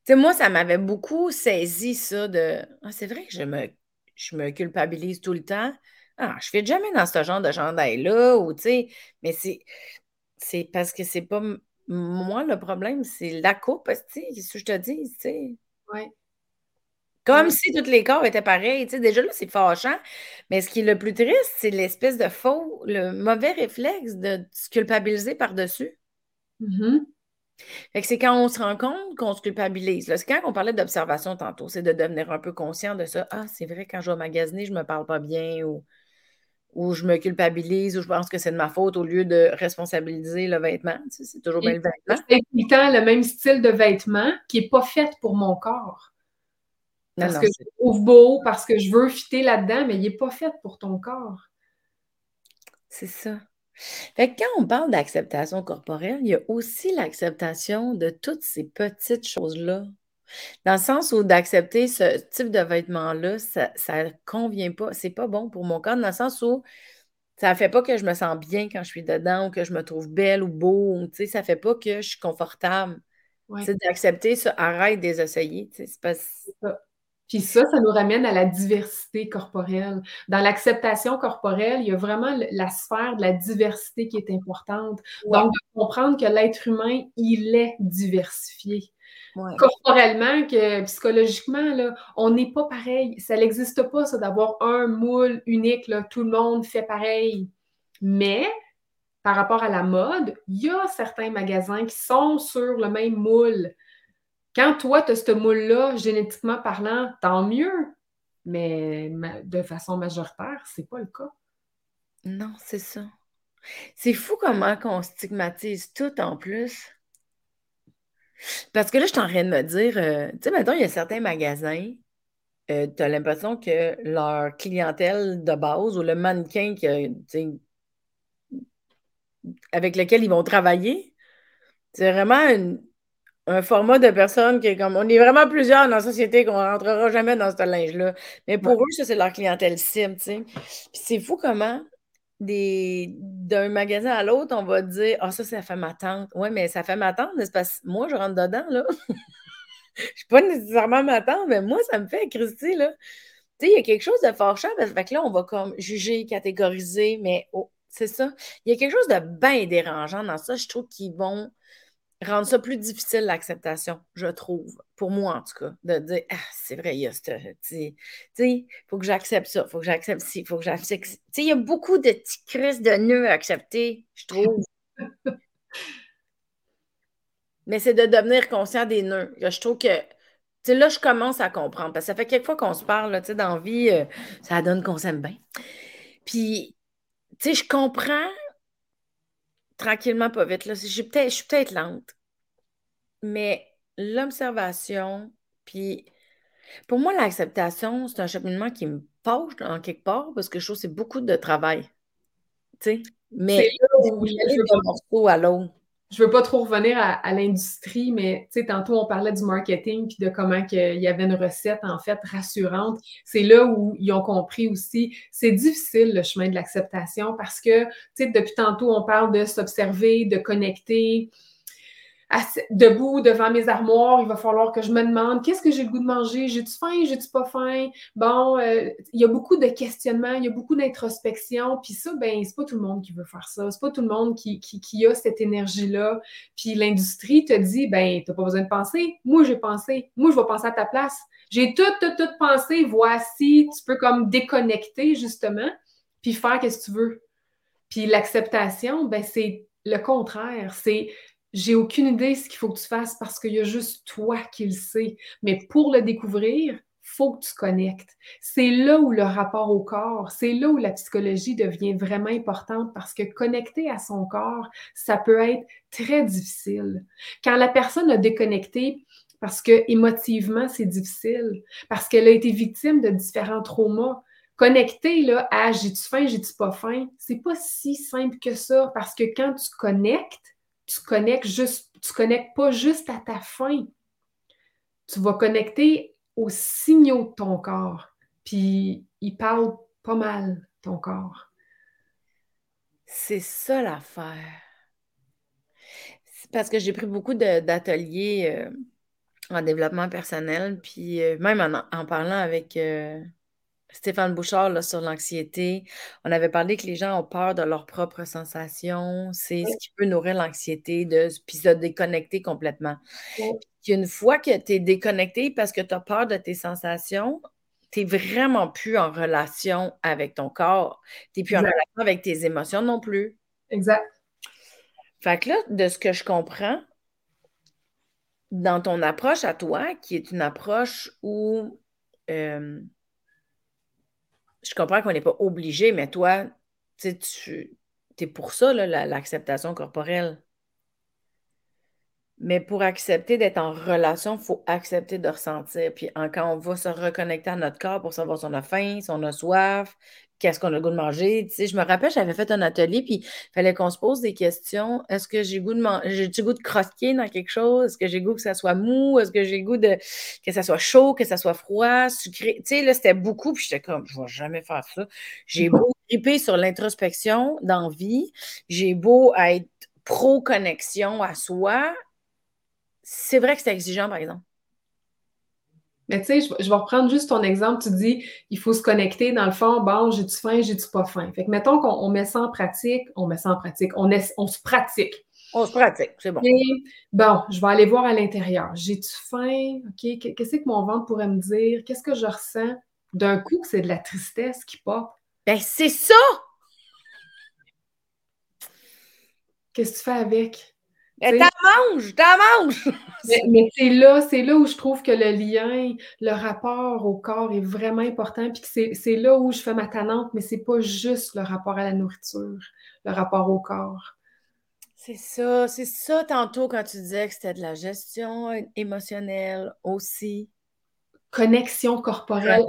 Tu sais, moi, ça m'avait beaucoup saisi, ça, de, ah, c'est vrai que je me, je me culpabilise tout le temps. Ah, je fais jamais dans ce genre de chandail-là, ou, tu sais, mais c'est, C'est parce que c'est pas moi le problème, c'est la coupe, tu sais, ce que je te dis, tu sais. Oui. Comme si tous les corps étaient pareils. Tu sais, déjà là, c'est fâchant. Mais ce qui est le plus triste, c'est l'espèce de faux, le mauvais réflexe de se culpabiliser par-dessus. Mm-hmm. Fait que c'est quand on se rend compte qu'on se culpabilise. C'est quand on parlait d'observation tantôt, c'est de devenir un peu conscient de ça. Ah, c'est vrai, quand je vais magasiner, je me parle pas bien ou, ou je me culpabilise ou je pense que c'est de ma faute au lieu de responsabiliser le vêtement. c'est toujours bien le vêtement. C'est le même style de vêtement qui n'est pas fait pour mon corps. Parce que je trouve beau, parce que je veux fitter là-dedans, mais il n'est pas fait pour ton corps. C'est ça. Fait que quand on parle d'acceptation corporelle, il y a aussi l'acceptation de toutes ces petites choses-là. Dans le sens où d'accepter ce type de vêtements-là, ça ne convient pas, c'est pas bon pour mon corps, dans le sens où ça ne fait pas que je me sens bien quand je suis dedans ou que je me trouve belle ou beau, sais, ça fait pas que je suis confortable. C'est d'accepter ça, arrête de les essayer. C'est pas... Puis ça, ça nous ramène à la diversité corporelle. Dans l'acceptation corporelle, il y a vraiment la sphère de la diversité qui est importante. Donc, de comprendre que l'être humain, il est diversifié. Corporellement, que psychologiquement, là, on n'est pas pareil. Ça n'existe pas, ça, d'avoir un moule unique. Là, tout le monde fait pareil. Mais par rapport à la mode, il y a certains magasins qui sont sur le même moule. Quand toi, tu as ce moule-là, génétiquement parlant, tant mieux. Mais de façon majoritaire, c'est pas le cas. Non, c'est ça. C'est fou comment on stigmatise tout en plus. Parce que là, je suis en train de me dire, euh, tu sais, maintenant, il y a certains magasins, euh, tu as l'impression que leur clientèle de base ou le mannequin avec lequel ils vont travailler, c'est vraiment une, un format de personnes qui est comme. On est vraiment plusieurs dans la société qu'on ne rentrera jamais dans ce linge-là. Mais pour eux, ça, c'est leur clientèle cible, tu sais. Puis c'est fou comment d'un magasin à l'autre, on va dire Ah, ça, ça fait ma tante. Oui, mais ça fait ma tante, parce que moi, je rentre dedans, là. je ne suis pas nécessairement ma tante, mais moi, ça me fait Christy, là. Tu sais, il y a quelque chose de fort cher, parce que là, on va comme juger, catégoriser, mais oh, c'est ça. Il y a quelque chose de bien dérangeant dans ça. Je trouve qu'ils vont rendre ça plus difficile l'acceptation, je trouve, pour moi en tout cas, de dire ah, c'est vrai, il y a ce. Tu sais, faut que j'accepte ça, il faut que j'accepte ci, il faut que j'accepte. Tu sais, il y a beaucoup de petits crises de nœuds à accepter, je trouve. Mais c'est de devenir conscient des nœuds. Je trouve que. Tu sais, là, je commence à comprendre. Parce que ça fait quelques fois qu'on se parle, tu sais, dans la vie, euh, ça donne qu'on s'aime bien. Puis, tu sais, je comprends tranquillement, pas vite. Là. Je, suis peut-être lente. Mais l'observation, puis pour moi, l'acceptation, c'est un cheminement qui me fâche en quelque part parce que je trouve que c'est beaucoup de travail. Tu sais? Mais là où d'un morceau à l'autre je veux pas trop revenir à, l'industrie, mais tantôt on parlait du marketing puis de comment il y avait une recette en fait rassurante. C'est là où ils ont compris aussi, c'est difficile le chemin de l'acceptation parce que depuis tantôt on parle de s'observer, de connecter, debout devant mes armoires, il va falloir que je me demande qu'est-ce que j'ai le goût de manger, j'ai-tu faim, j'ai-tu pas faim? Bon, euh, il y a beaucoup de questionnements, il y a beaucoup d'introspection, puis ça, ben, c'est pas tout le monde qui veut faire ça, c'est pas tout le monde qui, qui, a cette énergie-là. Puis l'industrie te dit, ben, t'as pas besoin de penser, moi j'ai pensé, moi je vais penser à ta place. J'ai tout, tout, tout pensé, voici, tu peux comme déconnecter justement, puis faire ce que tu veux. Puis l'acceptation, ben, c'est le contraire, c'est j'ai aucune idée ce qu'il faut que tu fasses parce qu'il y a juste toi qui le sais. Mais pour le découvrir, faut que tu connectes. C'est là où le rapport au corps, c'est là où la psychologie devient vraiment importante parce que connecter à son corps, ça peut être très difficile. Quand la personne a déconnecté parce que émotivement, c'est difficile, parce qu'elle a été victime de différents traumas, connecter là, à j'ai-tu faim, j'ai-tu pas faim, c'est pas si simple que ça parce que quand tu connectes, tu connectes juste, tu connectes pas juste à ta faim. Tu vas connecter aux signaux de ton corps. Puis il parle pas mal, ton corps. C'est ça l'affaire. Parce que j'ai pris beaucoup d'ateliers euh, en développement personnel, puis euh, même en, parlant avec, euh, Stéphane Bouchard là, sur l'anxiété. On avait parlé que les gens ont peur de leurs propres sensations. C'est ce qui peut nourrir l'anxiété, de, puis se déconnecter complètement. une fois que tu es déconnecté parce que tu as peur de tes sensations, tu n'es vraiment plus en relation avec ton corps. Tu n'es plus en relation avec tes émotions non plus. Exact. Fait que là, de ce que je comprends, dans ton approche à toi, qui est une approche où euh, je comprends qu'on n'est pas obligé, mais toi, tu es pour ça, l'acceptation corporelle. Mais pour accepter d'être en relation, il faut accepter de ressentir. Puis quand on va se reconnecter à notre corps pour savoir si on a faim, si on a soif, qu'est-ce qu'on a le goût de manger. Tu sais, je me rappelle, j'avais fait un atelier, puis il fallait qu'on se pose des questions. Est-ce que j'ai goût de manger, j'ai goût de croquer dans quelque chose? Est-ce que j'ai goût que ça soit mou? Est-ce que j'ai goût de que ça soit chaud, que ça soit froid, sucré? Tu sais, là, c'était beaucoup, puis j'étais comme, je vais jamais faire ça. J'ai beau triper sur l'introspection d'envie, j'ai beau être pro-connexion à soi. C'est vrai que c'est exigeant, par exemple. Mais tu sais, je, vais reprendre juste ton exemple. Tu dis, il faut se connecter. Dans le fond, bon, j'ai-tu faim, j'ai-tu pas faim? Fait que mettons qu'on met ça en pratique, on met ça en pratique, on, on se pratique. On se pratique, c'est bon. bon, je vais aller voir à l'intérieur. J'ai-tu faim? OK, qu'est-ce que mon ventre pourrait me dire? Qu'est-ce que je ressens? D'un coup, c'est de la tristesse qui pop. Ben, c'est ça! Qu'est-ce que tu fais avec? Mais t'en manges, t'en manges! mais, c'est là, c'est là où je trouve que le lien, le rapport au corps est vraiment important. Puis que c'est là où je fais ma tanante, mais c'est pas juste le rapport à la nourriture, le rapport au corps. C'est ça, c'est ça tantôt quand tu disais que c'était de la gestion émotionnelle aussi connexion corporelle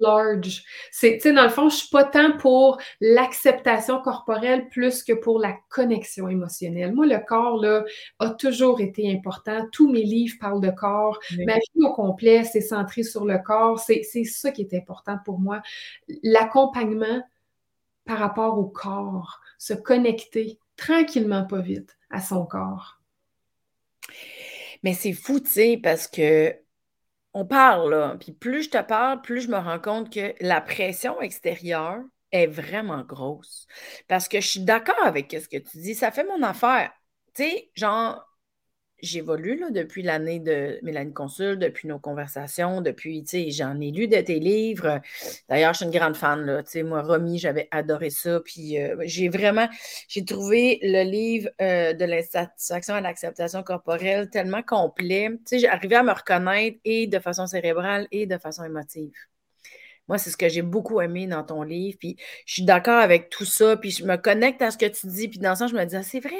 large. C'est, tu sais, dans le fond, je suis pas tant pour l'acceptation corporelle plus que pour la connexion émotionnelle. Moi, le corps, là, a toujours été important. Tous mes livres parlent de corps. Ma vie au complet, c'est centré sur le corps. C'est, c'est ça qui est important pour moi. L'accompagnement par rapport au corps, se connecter tranquillement, pas vite, à son corps. Mais c'est fou, tu sais, parce que on parle, là. Puis plus je te parle, plus je me rends compte que la pression extérieure est vraiment grosse. Parce que je suis d'accord avec ce que tu dis. Ça fait mon affaire. Tu sais, genre, j'évolue depuis l'année de Mélanie Consul, depuis nos conversations, depuis, tu sais, j'en ai lu de tes livres. D'ailleurs, je suis une grande fan, là. Tu sais, moi, Romy, j'avais adoré ça. Puis euh, j'ai vraiment, j'ai trouvé le livre euh, de l'insatisfaction à l'acceptation corporelle tellement complet. Tu sais, arrivé à me reconnaître et de façon cérébrale et de façon émotive. Moi, c'est ce que j'ai beaucoup aimé dans ton livre. Puis je suis d'accord avec tout ça. Puis je me connecte à ce que tu dis. Puis dans ça, je me dis, ah, c'est vrai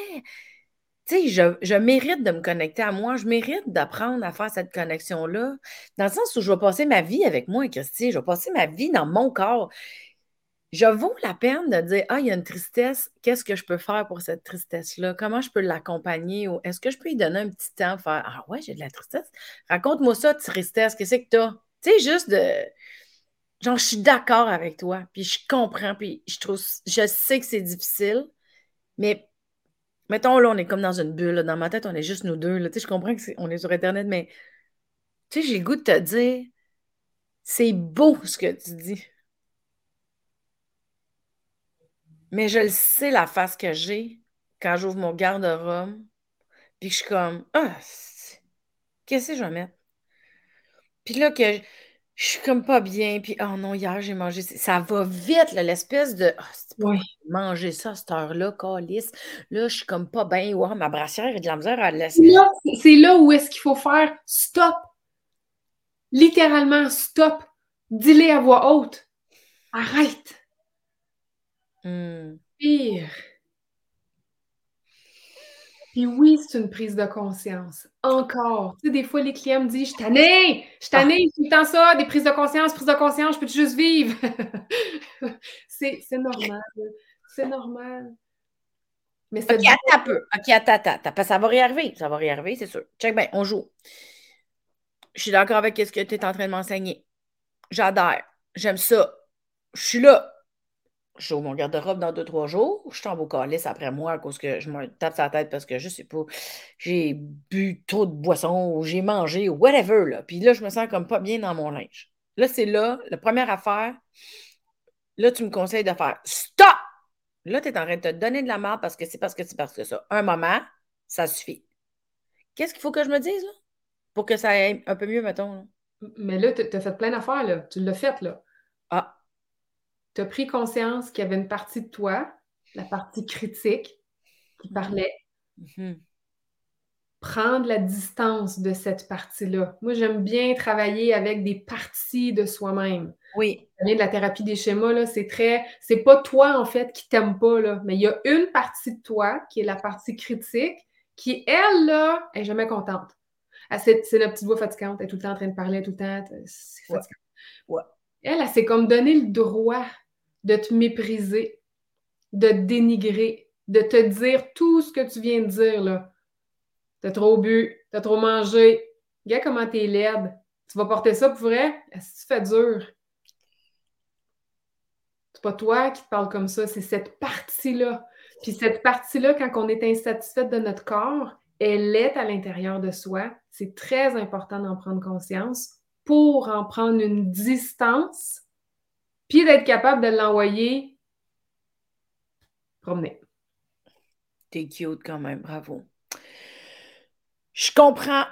tu sais, je, mérite de me connecter à moi, je mérite d'apprendre à faire cette connexion-là, dans le sens où je vais passer ma vie avec moi, Christy, je vais passer ma vie dans mon corps. Je vaut la peine de dire, ah, il y a une tristesse, qu'est-ce que je peux faire pour cette tristesse-là? Comment je peux l'accompagner? Ou est-ce que je peux lui donner un petit temps, faire, ah ouais, j'ai de la tristesse? Raconte-moi ça, tristesse, qu'est-ce que tu as? Tu sais, juste de. Genre, je suis d'accord avec toi, puis je comprends, puis je trouve, je sais que c'est difficile, mais Mettons, là, on est comme dans une bulle. Dans ma tête, on est juste nous deux. Là. Tu sais, je comprends qu'on est, sur Internet, mais tu sais, j'ai le goût de te dire, c'est beau ce que tu dis. Mais je le sais, la face que j'ai quand j'ouvre mon garde-robe, puis que je suis comme, ah, qu'est-ce que je vais mettre? Puis là, que je suis comme pas bien, puis oh non, hier j'ai mangé. Ça va vite, l'espèce de oh, manger ça à cette heure-là, calice. Là, je suis comme pas bien. Ouais, ma brassière est de la misère à laisser. C'est là où est-ce qu'il faut faire stop. Littéralement, stop. Dis-les à voix haute. Arrête. Mmh. Pire. Puis oui, c'est une prise de conscience. Encore. Tu sais, des fois, les clients me disent Je tannée, je tannée, tout le temps ça, des prises de conscience, prises de conscience, je peux juste vivre. c'est normal. C'est normal. Mais OK, attends un peu. OK, attends, attends, Ça va réarriver. Ça va réarriver, c'est sûr. Check bien, on joue. Je suis d'accord avec ce que tu es en train de m'enseigner. J'adhère. J'aime ça. Je suis là j'ouvre mon garde-robe dans deux, trois jours, je tombe au calice après moi à cause que je me tape sa tête parce que je sais pas, j'ai bu trop de boissons ou j'ai mangé ou whatever. Là. Puis là, je me sens comme pas bien dans mon linge. Là, c'est là, la première affaire. Là, tu me conseilles de faire stop! Là, tu es en train de te donner de la merde parce que c'est parce que c'est parce que ça. Un moment, ça suffit. Qu'est-ce qu'il faut que je me dise, là? Pour que ça aille un peu mieux, mettons. Mais là, tu as fait plein d'affaires, là. Tu l'as fait, là. Ah. Tu as pris conscience qu'il y avait une partie de toi, la partie critique, qui parlait. Mhm. Prendre la distance de cette partie-là. Moi, j'aime bien travailler avec des parties de soi-même. Oui. de la thérapie des schémas, là, c'est très. C'est pas toi, en fait, qui t'aime pas, là, mais il y a une partie de toi qui est la partie critique, qui, elle, là, est jamais contente. C'est la petite voix fatigante, elle est tout le temps en train de parler, tout le temps. C'est fatigant. Ouais. Elle, elle, s'est comme donné le droit de te mépriser, de te dénigrer, de te dire tout ce que tu viens de dire, là. T'as trop bu, t'as trop mangé. Regarde comment t'es laide. Tu vas porter ça pour vrai? Est-ce que tu fais dur? C'est pas toi qui te parles comme ça, c'est cette partie-là. Puis cette partie-là, quand on est insatisfait de notre corps, elle est à l'intérieur de soi. C'est très important d'en prendre conscience pour en prendre une distance, puis d'être capable de l'envoyer promener. T'es cute quand même, bravo. Je comprends.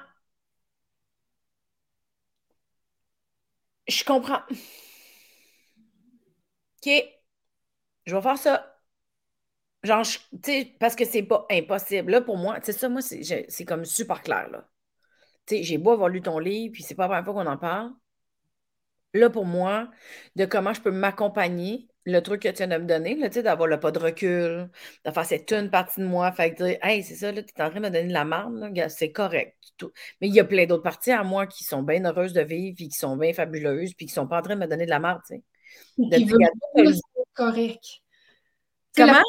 Je comprends. OK. Je vais faire ça. Genre, tu sais, parce que c'est pas impossible. Là, pour moi, c'est ça, moi, c'est comme super clair, là. Tu sais, j'ai beau avoir lu ton livre, puis c'est pas la première fois qu'on en parle. Là, pour moi, de comment je peux m'accompagner, le truc que tu viens de me donner, tu sais, d'avoir le pas de recul, de faire cette une partie de moi, fait que dire, hey, c'est ça, là, tu es en train de me donner de la marde, c'est correct. Tout. Mais il y a plein d'autres parties à moi qui sont bien heureuses de vivre, puis qui sont bien fabuleuses, puis qui sont pas en train de me donner de la marde, tu sais. Veut correct. Comment?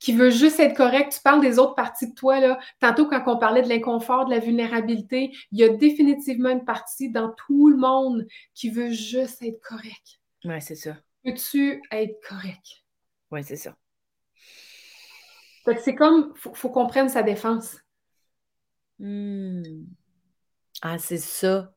Qui veut juste être correct. Tu parles des autres parties de toi. Là. Tantôt, quand on parlait de l'inconfort, de la vulnérabilité, il y a définitivement une partie dans tout le monde qui veut juste être correct. Oui, c'est ça. Veux-tu être correct? Oui, c'est ça. c'est comme, il faut, qu'on prenne sa défense. Hmm. Ah, c'est ça.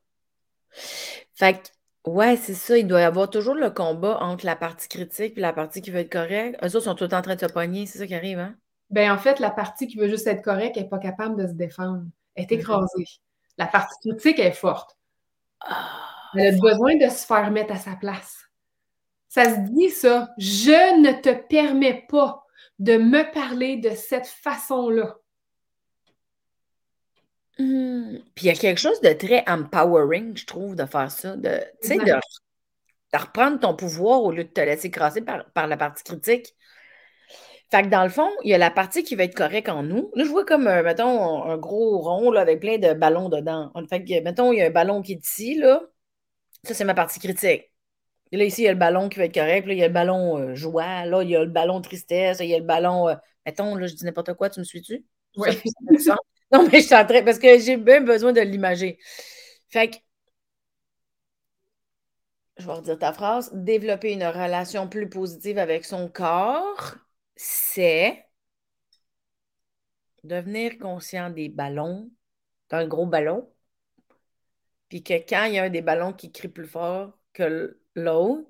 Fait que Ouais, c'est ça. Il doit y avoir toujours le combat entre la partie critique et la partie qui veut être correcte. Eux autres sont tout le temps en train de se pogner. C'est ça qui arrive, hein? Ben, en fait, la partie qui veut juste être correcte n'est pas capable de se défendre. Elle est mm-hmm. écrasée. La partie critique est forte. Ah, Elle a besoin de se faire mettre à sa place. Ça se dit, ça. Je ne te permets pas de me parler de cette façon-là. Mmh. Puis il y a quelque chose de très empowering, je trouve, de faire ça. De, tu de, reprendre ton pouvoir au lieu de te laisser crasser par, la partie critique. Fait que dans le fond, il y a la partie qui va être correcte en nous. Là, je vois comme, euh, mettons, un gros rond là, avec plein de ballons dedans. Fait que, mettons, il y a un ballon qui est ici, là. Ça, c'est ma partie critique. Et là, ici, il y a le ballon qui va être correct. Là, il y a le ballon euh, joie. Là, il y a le ballon tristesse. Il y a le ballon. Euh, mettons, là, je dis n'importe quoi, tu me suis-tu? Oui. Non, mais je suis en train, parce que j'ai même besoin de l'imager. Fait que, je vais redire ta phrase, développer une relation plus positive avec son corps, c'est devenir conscient des ballons, d'un gros ballon, puis que quand il y a un des ballons qui crie plus fort que l'autre,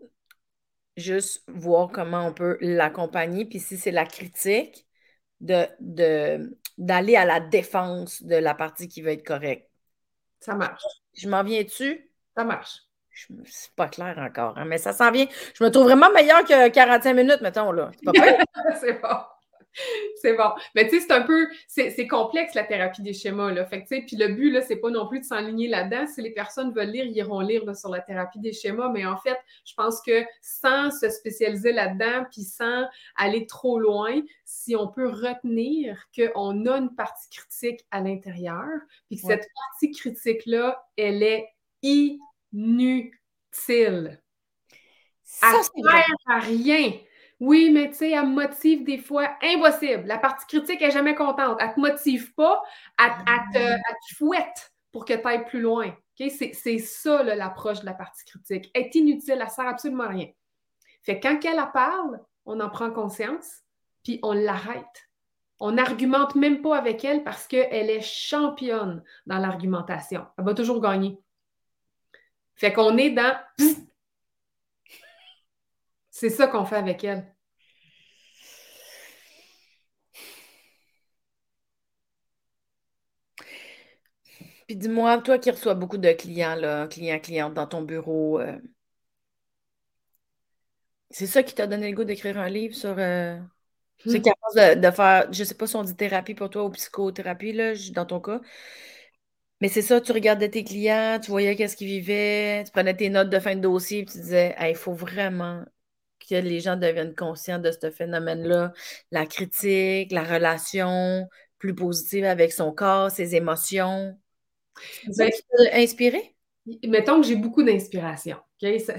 juste voir comment on peut l'accompagner, puis si c'est la critique, de, de, d'aller à la défense de la partie qui veut être correcte. Ça marche. Je m'en viens dessus? Ça marche. C'est pas clair encore, hein, mais ça s'en vient. Je me trouve vraiment meilleur que 45 minutes, mettons, là. C'est bon. c'est bon. Mais tu sais, c'est un peu, c'est complexe la thérapie des schémas, là. Fait que puis le but, là, c'est pas non plus de s'enligner là-dedans. Si les personnes veulent lire, ils iront lire sur la thérapie des schémas. Mais en fait, je pense que sans se spécialiser là-dedans, puis sans aller trop loin, si on peut retenir qu'on a une partie critique à l'intérieur, puis que cette partie critique-là, elle est inutile. Ça, elle sert à rien. Oui, mais tu sais, elle me motive des fois. Impossible. La partie critique est jamais contente. Elle te motive pas, elle, te, fouette pour que tu ailles plus loin. C'est ça l'approche de la partie critique. Elle est inutile, elle sert absolument à rien. Fait quand elle parle, on en prend conscience, puis on l'arrête. On n'argumente même pas avec elle parce qu'elle est championne dans l'argumentation. Elle va toujours gagner. Fait qu'on est dans C'est ça qu'on fait avec elle. Puis dis-moi, toi qui reçois beaucoup de clients, là, clients, clientes dans ton bureau, euh, c'est ça qui t'a donné le goût d'écrire un livre sur. Euh, c'est hmm. capable de, faire, je sais pas si on dit thérapie pour toi ou psychothérapie, là, dans ton cas. Mais c'est ça, tu regardais tes clients, tu voyais qu'est-ce qu'ils vivaient, tu prenais tes notes de fin de dossier, et tu disais, il faut vraiment que les gens deviennent conscients de ce phénomène-là, la critique, la relation plus positive avec son corps, ses émotions. T'a inspiré? Mettons que j'ai beaucoup d'inspiration.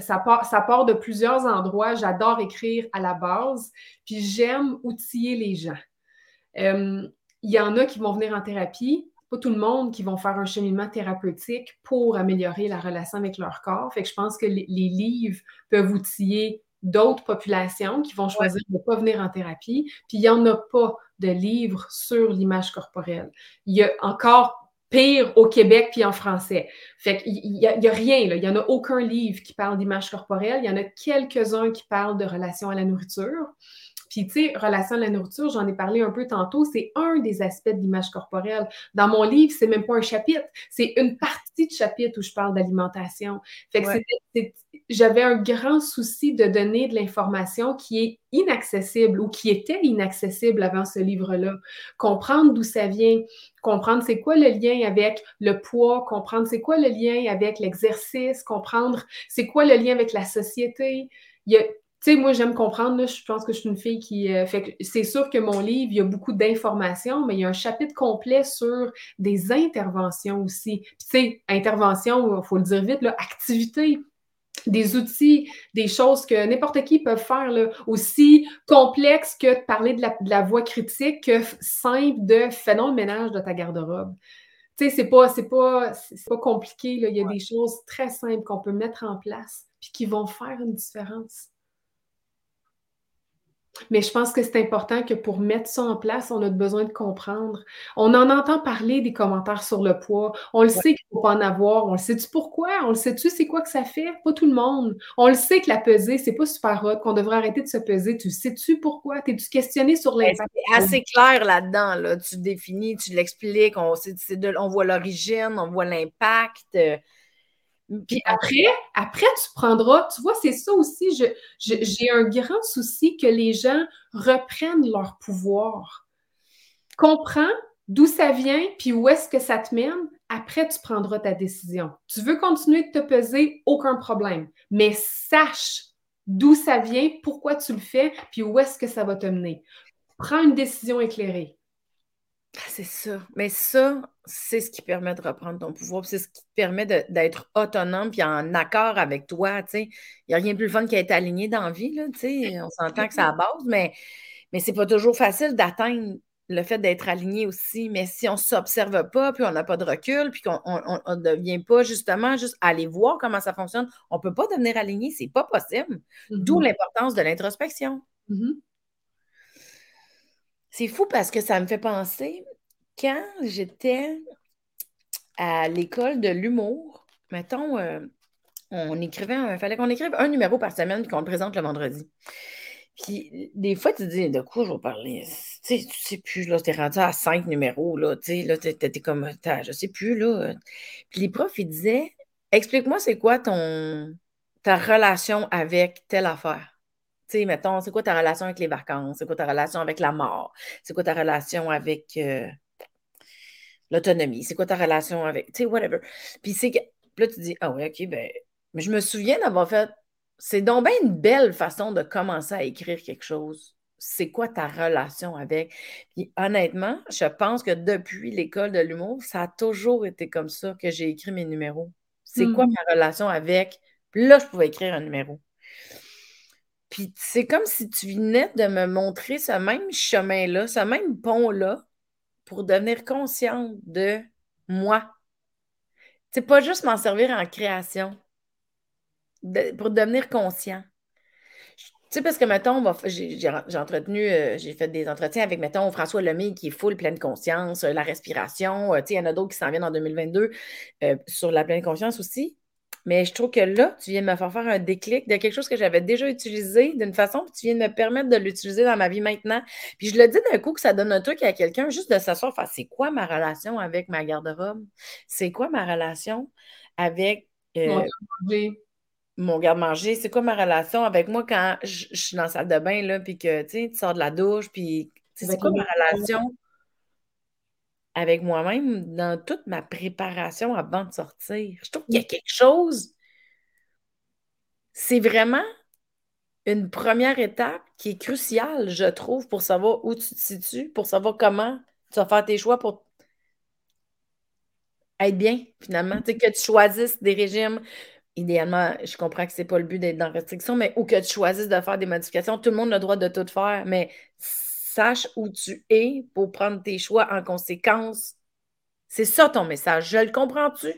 Ça, part, ça, part, de plusieurs endroits. J'adore écrire à la base, puis j'aime outiller les gens. Euh, il y en a qui vont venir en thérapie, pas tout le monde qui vont faire un cheminement thérapeutique pour améliorer la relation avec leur corps. Fait que je pense que les, livres peuvent outiller d'autres populations qui vont choisir de ne pas venir en thérapie. Puis il n'y en a pas de livres sur l'image corporelle. Il y a encore pire au Québec puis en français. Fait qu'il n'y a, a, rien, là. il n'y en a aucun livre qui parle d'image corporelle. Il y en a quelques-uns qui parlent de relation à la nourriture. Puis, tu sais, relation à la nourriture, j'en ai parlé un peu tantôt, c'est un des aspects de l'image corporelle. Dans mon livre, c'est même pas un chapitre, c'est une partie de chapitre où je parle d'alimentation. Fait que j'avais un grand souci de donner de l'information qui est inaccessible ou qui était inaccessible avant ce livre-là. Comprendre d'où ça vient, comprendre c'est quoi le lien avec le poids, comprendre c'est quoi le lien avec l'exercice, comprendre c'est quoi le lien avec la société. Il y a tu sais, moi, j'aime comprendre, je pense que je suis une fille qui. Euh, fait c'est sûr que mon livre, il y a beaucoup d'informations, mais il y a un chapitre complet sur des interventions aussi. Puis, tu sais, intervention, il faut le dire vite, là, activité, des outils, des choses que n'importe qui peut faire, là, aussi complexe que de parler de la, voix critique, que simple de fais le ménage de ta garde-robe. Tu sais, c'est pas, c'est pas, c'est pas compliqué, là. il y a des choses très simples qu'on peut mettre en place puis qui vont faire une différence. Mais je pense que c'est important que pour mettre ça en place, on a besoin de comprendre. On en entend parler des commentaires sur le poids. On le sait qu'il ne faut pas en avoir. On le sait-tu pourquoi? On le sait-tu c'est quoi que ça fait? Pas tout le monde. On le sait que la pesée, c'est pas super hot, qu'on devrait arrêter de se peser. Tu sais-tu pourquoi? T'es-tu questionné sur ben, l'impact? C'est assez clair là-dedans. Là. Tu définis, tu l'expliques, on, on voit l'origine, on voit l'impact. Euh, puis après, après, tu prendras, tu vois, c'est ça aussi, j'ai un grand souci que les gens reprennent leur pouvoir. Comprends d'où ça vient, puis où est-ce que ça te mène. Après, tu prendras ta décision. Tu veux continuer de te peser, aucun problème. Mais sache d'où ça vient, pourquoi tu le fais, puis où est-ce que ça va te mener. Prends une décision éclairée. Ah, c'est ça. Mais ça, c'est ce qui permet de reprendre ton pouvoir. C'est ce qui te permet d'être autonome puis en accord avec toi. Il n'y a rien de plus fun qu'être aligné dans la vie. Là, on s'entend que c'est à base, mais, mais c'est pas toujours facile d'atteindre le fait d'être aligné aussi. Mais si on ne s'observe pas, puis on n'a pas de recul, puis qu'on ne devient pas justement juste aller voir comment ça fonctionne, on ne peut pas devenir aligné. C'est pas possible. D'où mm-hmm. l'importance de l'introspection. Mm-hmm. C'est fou parce que ça me fait penser, quand j'étais à l'école de l'humour, mettons, euh, on écrivait, il fallait qu'on écrive un numéro par semaine et qu'on le présente le vendredi. Puis des fois, tu dis, de quoi je vais parler? Tu sais, tu sais plus, là, t'es rendu à cinq numéros, là, tu sais, là, t'es comme, je sais plus, là. Puis les profs, ils disaient, explique-moi c'est quoi ton, ta relation avec telle affaire. Tu sais, mettons, c'est quoi ta relation avec les vacances? C'est quoi ta relation avec la mort? C'est quoi ta relation avec euh, l'autonomie? C'est quoi ta relation avec, tu sais, whatever. Puis c'est que, là, tu dis, ah oui, OK, ben, mais je me souviens d'avoir fait, c'est donc bien une belle façon de commencer à écrire quelque chose. C'est quoi ta relation avec? Puis honnêtement, je pense que depuis l'école de l'humour, ça a toujours été comme ça que j'ai écrit mes numéros. C'est quoi hmm. ma relation avec? Puis là, je pouvais écrire un numéro. Puis c'est comme si tu venais de me montrer ce même chemin-là, ce même pont-là, pour devenir consciente de moi. C'est pas juste m'en servir en création, pour devenir conscient. Tu sais, parce que, mettons, j'ai entretenu, euh, j'ai fait des entretiens avec, mettons, François Lemay qui est full pleine conscience, euh, la respiration. Euh, tu sais, il y en a d'autres qui s'en viennent en 2022 sur la pleine conscience aussi. Mais je trouve que là, tu viens de me faire faire un déclic de quelque chose que j'avais déjà utilisé d'une façon, puis tu viens de me permettre de l'utiliser dans ma vie maintenant. Puis je le dis d'un coup que ça donne un truc à quelqu'un, juste de s'asseoir, enfin, c'est quoi ma relation avec ma garde-robe? C'est quoi ma relation avec euh, mon garde-manger? C'est quoi ma relation avec moi quand je, suis dans la salle de bain, là, puis que tu sors de la douche, puis c'est quoi ma relation? Avec moi-même dans toute ma préparation avant de sortir. Je trouve qu'il y a quelque chose. C'est vraiment une première étape qui est cruciale, je trouve, pour savoir où tu te situes, pour savoir comment tu vas faire tes choix pour être bien, finalement. Tu sais, que tu choisisses des régimes. Idéalement, je comprends que ce n'est pas le but d'être dans restriction, mais ou que tu choisisses de faire des modifications. Tout le monde a le droit de tout faire, mais sache où tu es pour prendre tes choix en conséquence. C'est ça ton message. Je le comprends-tu?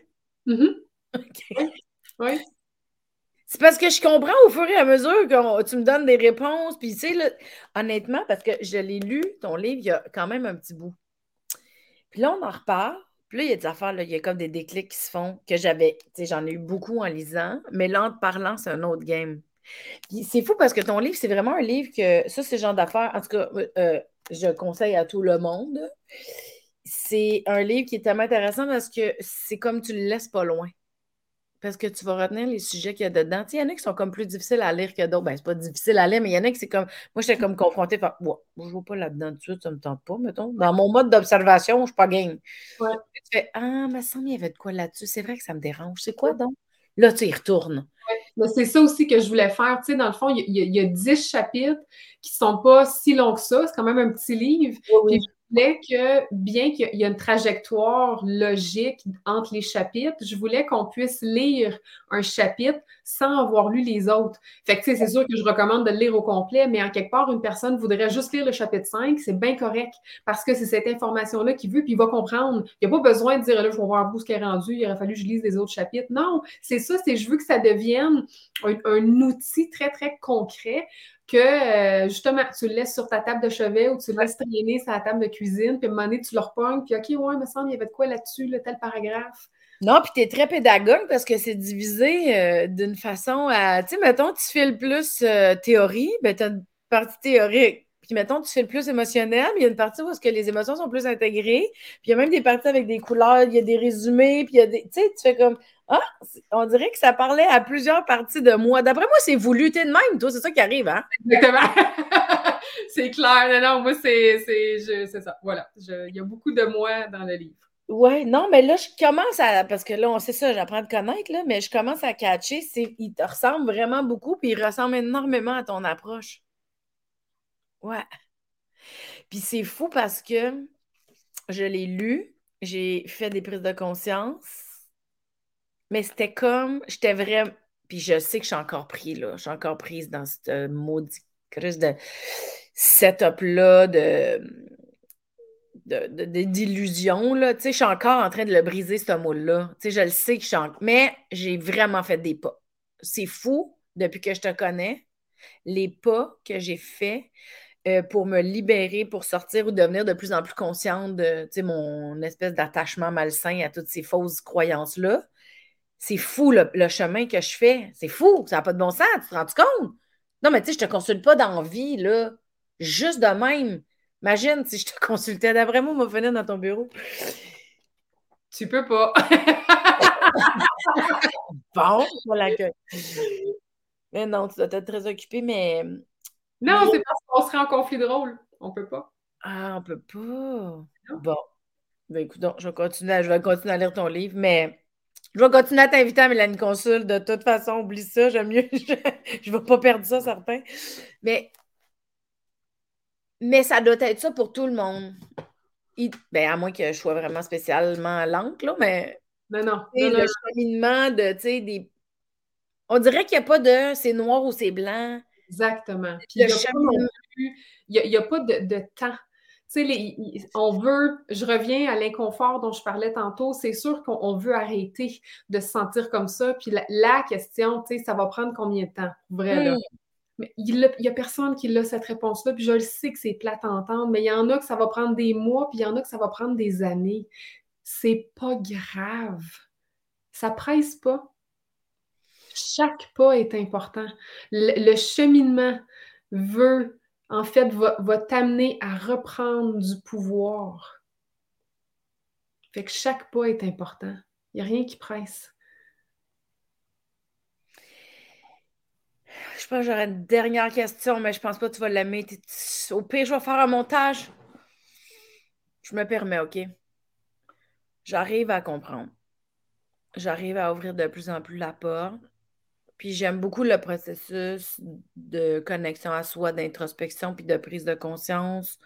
Mm-hmm. Oui. C'est parce que je comprends au fur et à mesure que tu me donnes des réponses. Puis, tu sais, honnêtement, parce que je l'ai lu, ton livre, il y a quand même un petit bout. Puis là, on en repart. Puis là, il y a des affaires, là, il y a comme des déclics qui se font que j'avais, tu sais, j'en ai eu beaucoup en lisant, mais là, en te parlant, c'est un autre game c'est fou parce que ton livre, c'est vraiment un livre que, ça, c'est le genre d'affaires, en tout cas, euh, je conseille à tout le monde. C'est un livre qui est tellement intéressant parce que c'est comme tu le laisses pas loin. Parce que tu vas retenir les sujets qu'il y a dedans. il y en a qui sont comme plus difficiles à lire que d'autres. Ben, c'est pas difficile à lire, mais il y en a qui c'est comme. Moi, j'étais comme confrontée. Ouais, je ne vois pas là-dedans tout de suite, ça me tente pas, mettons. Dans mon mode d'observation, je suis pas game. Ouais. Tu fais Ah, me semble qu'il y avait de quoi là-dessus. C'est vrai que ça me dérange. C'est quoi donc? Là, tu y retournes. Mais c'est ça aussi que je voulais faire. Tu sais, dans le fond, il y, a dix chapitres qui ne sont pas si longs que ça. C'est quand même un petit livre. Oui, voulais que, bien qu'il y ait une trajectoire logique entre les chapitres, je voulais qu'on puisse lire un chapitre sans avoir lu les autres. Fait que, c'est sûr que je recommande de le lire au complet, mais en quelque part, une personne voudrait juste lire le chapitre 5, c'est bien correct, parce que c'est cette information-là qu'il veut, puis il va comprendre. Il n'y a pas besoin de dire, là, je vais voir où ce qui est rendu, il aurait fallu que je lise les autres chapitres. Non, c'est ça, c'est je veux que ça devienne un outil très, très concret que euh, justement, tu le laisses sur ta table de chevet ou tu le laisses traîner sur la table de cuisine, puis à un moment donné, tu le repognes, puis OK, ouais, il me semble, il y avait de quoi là-dessus, le tel paragraphe. Non, puis tu es très pédagogue parce que c'est divisé euh, d'une façon à. Tu sais, mettons, tu fais le plus euh, théorie, ben tu as une partie théorique. Puis mettons, tu fais le plus émotionnel, mais il y a une partie où est-ce que les émotions sont plus intégrées. Puis il y a même des parties avec des couleurs, il y a des résumés, puis il y a des. Tu sais, tu fais comme ah, on dirait que ça parlait à plusieurs parties de moi. D'après moi, c'est voulu. T'es de même, toi, c'est ça qui arrive, hein? Exactement. c'est clair. Non, non, moi, c'est ça. Voilà. Il y a beaucoup de moi dans le livre. Oui, non, mais là, je commence à. Parce que là, on sait ça, j'apprends à te connaître, là, mais je commence à catcher. Il te ressemble vraiment beaucoup, puis il ressemble énormément à ton approche. Ouais. Puis c'est fou parce que je l'ai lu, j'ai fait des prises de conscience mais c'était comme, j'étais vraiment. Puis je sais que je suis encore pris, là. Je suis encore prise dans cette maudite crise de setup-là, de d'illusion, là. Tu sais, je suis encore en train de le briser, ce mot-là. Tu sais, je le sais que je suis en... Mais j'ai vraiment fait des pas. C'est fou, depuis que je te connais, les pas que j'ai faits euh, pour me libérer, pour sortir ou devenir de plus en plus consciente de, tu mon espèce d'attachement malsain à toutes ces fausses croyances-là. C'est fou le, chemin que je fais. C'est fou. Ça n'a pas de bon sens. Tu te rends compte? Non, mais tu sais, je ne te consulte pas d'envie, là. Juste de même. Imagine si je te consultais. D'après moi, on va venir dans ton bureau. Tu peux pas. bon, voilà que. Mais non, tu dois être très occupé, mais. Non, c'est parce qu'on serait en conflit de rôle. On peut pas. Ah, on peut pas. Bon. Ben écoute, je vais continuer je vais continuer à lire ton livre, mais je vais continuer à t'inviter à Mélanie Consul. De toute façon, oublie ça. J'aime mieux. Je ne vais pas perdre ça, certain. Mais, mais ça doit être ça pour tout le monde. ben, à moins que je sois vraiment spécialement lente, là, mais. Non, non. le cheminement de, tu sais, des. On dirait qu'il n'y a pas de c'est noir ou c'est blanc. Exactement. il n'y a, pas de temps on veut, je reviens à l'inconfort dont je parlais tantôt, c'est sûr qu'on veut arrêter de se sentir comme ça. Puis la, question, ça va prendre combien de temps, vrai, hmm. Mais il n'y a, personne qui a cette réponse-là, puis je le sais que c'est plate à entendre, mais il y en a que ça va prendre des mois, puis il y en a que ça va prendre des années. C'est pas grave. Ça presse pas. Chaque pas est important. Le, cheminement veut, en fait, va, t'amener à reprendre du pouvoir. Fait que chaque pas est important. Il n'y a rien qui presse. Je pense que j'aurais une dernière question, mais je pense pas que tu vas l'aimer. Au pire, je vais faire un montage. Je me permets, OK? J'arrive à comprendre. J'arrive à ouvrir de plus en plus la porte. Puis j'aime beaucoup le processus de connexion à soi, d'introspection, puis de prise de conscience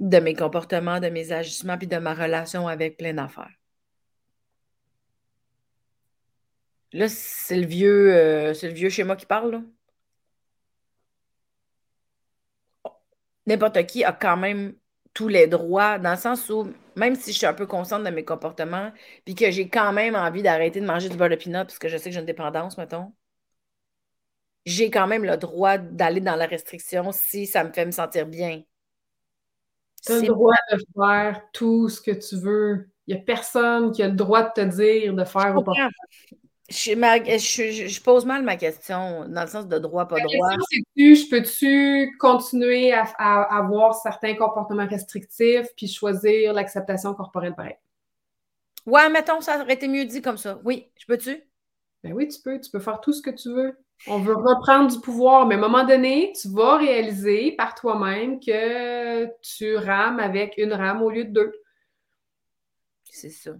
de mes comportements, de mes agissements, puis de ma relation avec plein d'affaires. Là, c'est le vieux, euh, c'est le vieux schéma qui parle. N'importe qui a quand même tous les droits, dans le sens où, même si je suis un peu consciente de mes comportements, puis que j'ai quand même envie d'arrêter de manger du beurre de pinot parce que je sais que j'ai une dépendance, mettons, j'ai quand même le droit d'aller dans la restriction si ça me fait me sentir bien. Tu as le droit de faire tout ce que tu veux. Il n'y a personne qui a le droit de te dire de faire ou pas. Je, pose mal ma question, dans le sens de droit, pas droit. je peux-tu continuer à, avoir certains comportements restrictifs puis choisir l'acceptation corporelle pareil? Ouais, mettons, ça aurait été mieux dit comme ça. Oui, je peux-tu? Ben oui, tu peux. Tu peux faire tout ce que tu veux. On veut reprendre du pouvoir, mais à un moment donné, tu vas réaliser par toi-même que tu rames avec une rame au lieu de deux. C'est ça.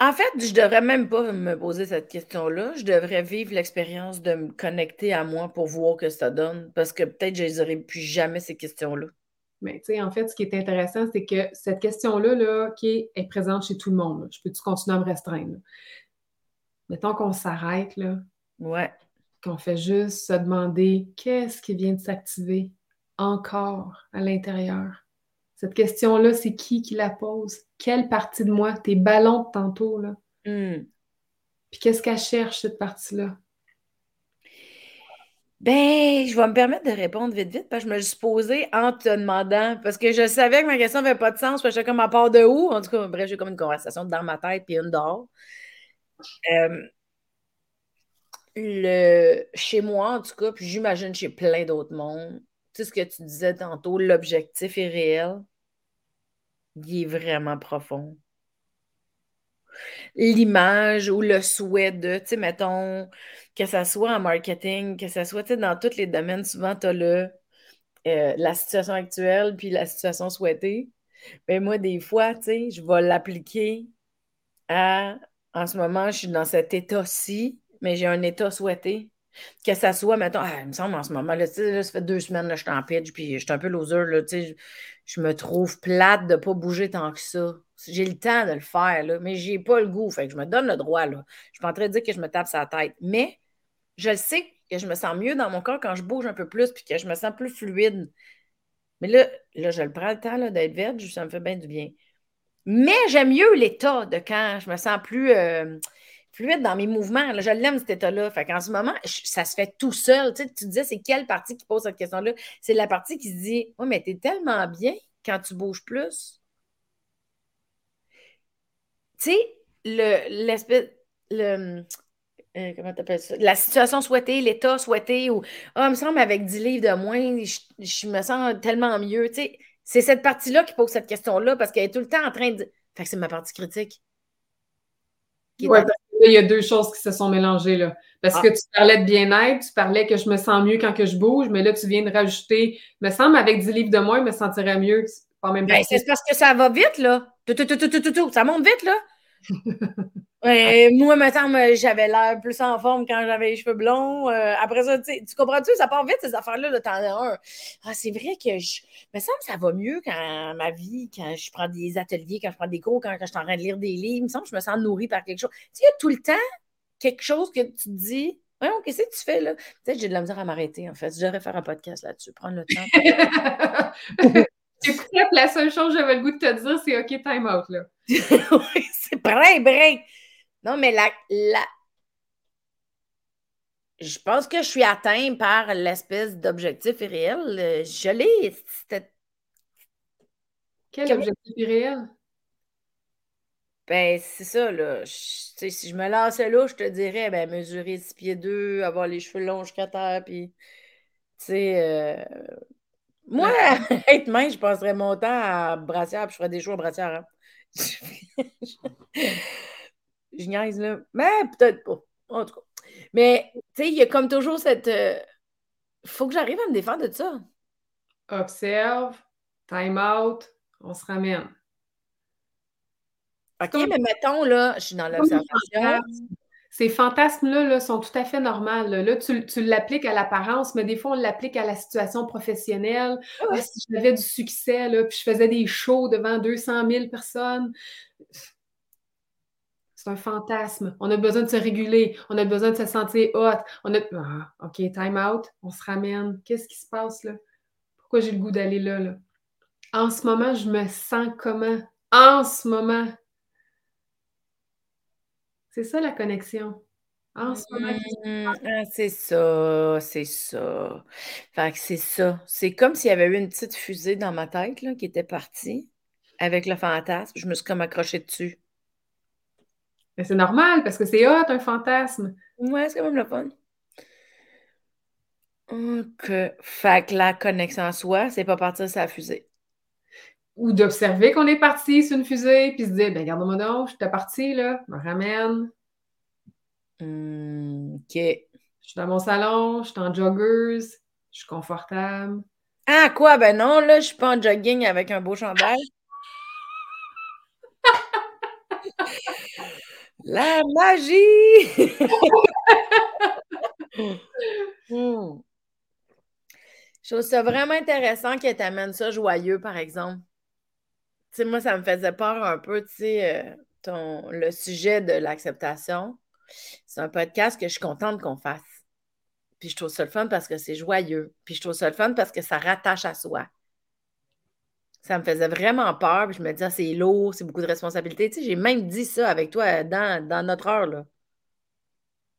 En fait, je devrais même pas me poser cette question-là. Je devrais vivre l'expérience de me connecter à moi pour voir que ça donne, parce que peut-être je n'aurai plus jamais ces questions-là. Mais tu sais, en fait, ce qui est intéressant, c'est que cette question-là, là, qui est, présente chez tout le monde, je peux-tu continuer à me restreindre? Mettons qu'on s'arrête, là. Ouais. Qu'on fait juste se demander qu'est-ce qui vient de s'activer encore à l'intérieur. Cette question-là, c'est qui qui la pose? Quelle partie de moi? Tes ballons de tantôt, là? Hmm. Puis qu'est-ce qu'elle cherche, cette partie-là? Ben, je vais me permettre de répondre vite, vite, parce que je me suis posée en te demandant, parce que je savais que ma question n'avait pas de sens, parce que comme à part de où? En tout cas, bref, j'ai comme une conversation dans ma tête puis une dehors. Euh, le, chez moi, en tout cas, puis j'imagine chez plein d'autres mondes, tu sais ce que tu disais tantôt, l'objectif est réel, il est vraiment profond. L'image ou le souhait de, tu sais, mettons, que ça soit en marketing, que ça soit dans tous les domaines, souvent, tu as le, euh, la situation actuelle puis la situation souhaitée. Mais moi, des fois, tu sais, je vais l'appliquer à, en ce moment, je suis dans cet état-ci, mais j'ai un état souhaité. Que ça soit, mettons, ah, il me semble en ce moment, là, ça fait deux semaines, que je suis en pitch, puis je suis un peu loser, là, je, je me trouve plate de ne pas bouger tant que ça. J'ai le temps de le faire, là, mais j'ai pas le goût, je me donne le droit, là. Je suis pas en train de dire que je me tape sa tête, mais je le sais que je me sens mieux dans mon corps quand je bouge un peu plus, puis que je me sens plus fluide. Mais là, là je le prends le temps d'être verte, ça me fait bien du bien. Mais j'aime mieux l'état de quand je me sens plus... Euh, fluide dans mes mouvements. je l'aime, cet état-là. Fait qu'en ce moment, ça se fait tout seul. Tu, sais, tu disais, c'est quelle partie qui pose cette question-là? C'est la partie qui se dit, oui, mais tu es tellement bien quand tu bouges plus. Tu sais, l'espèce. Le, euh, comment t'appelles ça? La situation souhaitée, l'état souhaité, ou Ah, il me semble avec 10 livres de moins, je, me sens tellement mieux. Tu sais, c'est cette partie-là qui pose cette question-là parce qu'elle est tout le temps en train de. Fait que c'est ma partie critique. Oui, il y a deux choses qui se sont mélangées là. Parce ah. que tu parlais de bien-être, tu parlais que je me sens mieux quand que je bouge, mais là, tu viens de rajouter, me semble, avec 10 livres de moins, je me sentirais mieux. Pas même ben, c'est parce que ça va vite, là. Tout, tout, tout, ça monte vite, là. Moi, maintenant, j'avais l'air plus en forme quand j'avais les cheveux blonds. Euh, après ça, tu comprends-tu? Ça part vite, ces affaires-là. -là, T'en as un. Ah, c'est vrai que je. me semble que ça va mieux quand ma vie, quand je prends des ateliers, quand je prends des cours, quand, je suis en train de lire des livres. Il me semble que je me sens nourrie par quelque chose. Tu sais, il y a tout le temps quelque chose que tu te dis. Voyons, qu'est-ce que tu fais là? Peut-être que j'ai de la misère à m'arrêter, en fait. Je devrais faire un podcast là-dessus, prendre le temps. La seule chose que j'avais le goût de te dire, c'est OK, time out, là. oui, c'est brin, brin. Non, mais la, la... Je pense que je suis atteint par l'espèce d'objectif irréel. Je l'ai. Quel objectif irréel? Ben, c'est ça, là. si je me lançais là, je te dirais, ben, mesurer 6 pieds 2, avoir les cheveux longs jusqu'à terre, puis, tu sais, euh, moi, être mince, je passerais mon temps à brassière, puis je ferais des choux à brassière. Hein. je niaise, là. Mais peut-être pas. En tout cas. Mais, tu sais, il y a comme toujours cette. Il euh, faut que j'arrive à me défendre de ça. Observe, time out, on se ramène. OK, mais mettons, là, je suis dans l'observation. Ces fantasmes-là sont tout à fait normaux. Là, tu, l'appliques à l'apparence, mais des fois, on l'applique à la situation professionnelle. Ah, si j'avais du succès, là, puis je faisais des shows devant 200 000 personnes, c'est un fantasme. On a besoin de se réguler. On a besoin de se sentir hot. On a... Ah, OK, time out. On se ramène. Qu'est-ce qui se passe là? Pourquoi j'ai le goût d'aller là, là? En ce moment, je me sens comment? En ce moment, c'est ça la connexion. En ce moment, mmh, ah, c'est ça, c'est ça. Fait que c'est ça. C'est comme s'il y avait eu une petite fusée dans ma tête là, qui était partie avec le fantasme. Je me suis comme accrochée dessus. Mais c'est normal parce que c'est hot, un fantasme. Ouais, c'est quand même le fun. OK. Fait que la connexion à soi, c'est pas partir sur la fusée ou d'observer qu'on est parti sur une fusée, puis se dire, ben regarde-moi donc, je suis parti, là, me ramène. Hmm, OK. Je suis dans mon salon, je suis en joggers, je suis confortable. Ah, quoi? Ben non, là, je suis pas en jogging avec un beau chandail. La magie! Je trouve ça vraiment intéressant que tu amènes ça joyeux, par exemple sais, moi, ça me faisait peur un peu, tu sais, euh, ton, le sujet de l'acceptation. C'est un podcast que je suis contente qu'on fasse. Puis je trouve ça le fun parce que c'est joyeux. Puis je trouve ça le fun parce que ça rattache à soi. Ça me faisait vraiment peur. Je me disais, ah, c'est lourd, c'est beaucoup de responsabilités. J'ai même dit ça avec toi dans, dans notre heure, là.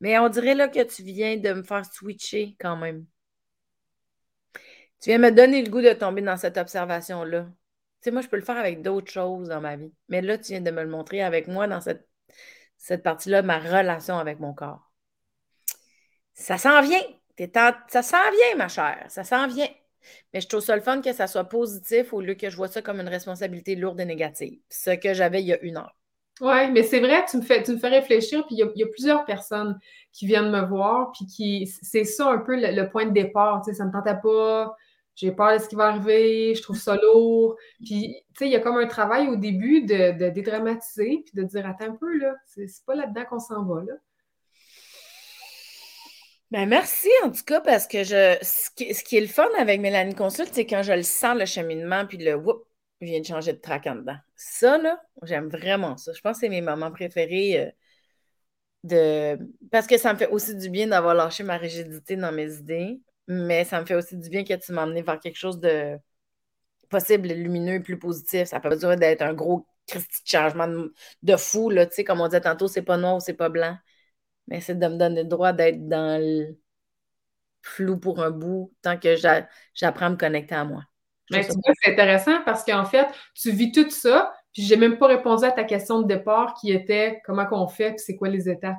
Mais on dirait là que tu viens de me faire switcher quand même. Tu viens me donner le goût de tomber dans cette observation-là moi, je peux le faire avec d'autres choses dans ma vie. Mais là, tu viens de me le montrer avec moi dans cette, cette partie-là, ma relation avec mon corps. Ça s'en vient. Ça s'en vient, ma chère. Ça s'en vient. Mais je trouve ça le fun que ça soit positif au lieu que je vois ça comme une responsabilité lourde et négative. Ce que j'avais il y a une heure. Oui, mais c'est vrai, tu me fais, tu me fais réfléchir, puis il y, a, plusieurs personnes qui viennent me voir, puis qui c'est ça un peu le, point de départ. Tu sais, ça ne me tentait pas, j'ai peur de ce qui va arriver, je trouve ça lourd. Puis, tu sais, il y a comme un travail au début de, dédramatiser, puis de dire, attends un peu, là, c'est pas là-dedans qu'on s'en va, là. Ben merci en tout cas parce que je ce qui, est le fun avec Mélanie Consulte, c'est quand je le sens le cheminement puis le whoop, vient de changer de track en dedans. Ça là, j'aime vraiment ça. Je pense que c'est mes moments préférés euh, de parce que ça me fait aussi du bien d'avoir lâché ma rigidité dans mes idées mais ça me fait aussi du bien que tu m'emmènes vers quelque chose de possible, lumineux et plus positif. Ça peut pas besoin d'être un gros changement de, fou, là, tu sais, comme on disait tantôt, c'est pas noir c'est pas blanc. Mais c'est de me donner le droit d'être dans le flou pour un bout tant que j'apprends à me connecter à moi. Mais tu vois, c'est intéressant parce qu'en fait, tu vis tout ça, puis j'ai même pas répondu à ta question de départ qui était comment qu'on fait, puis c'est quoi les étapes.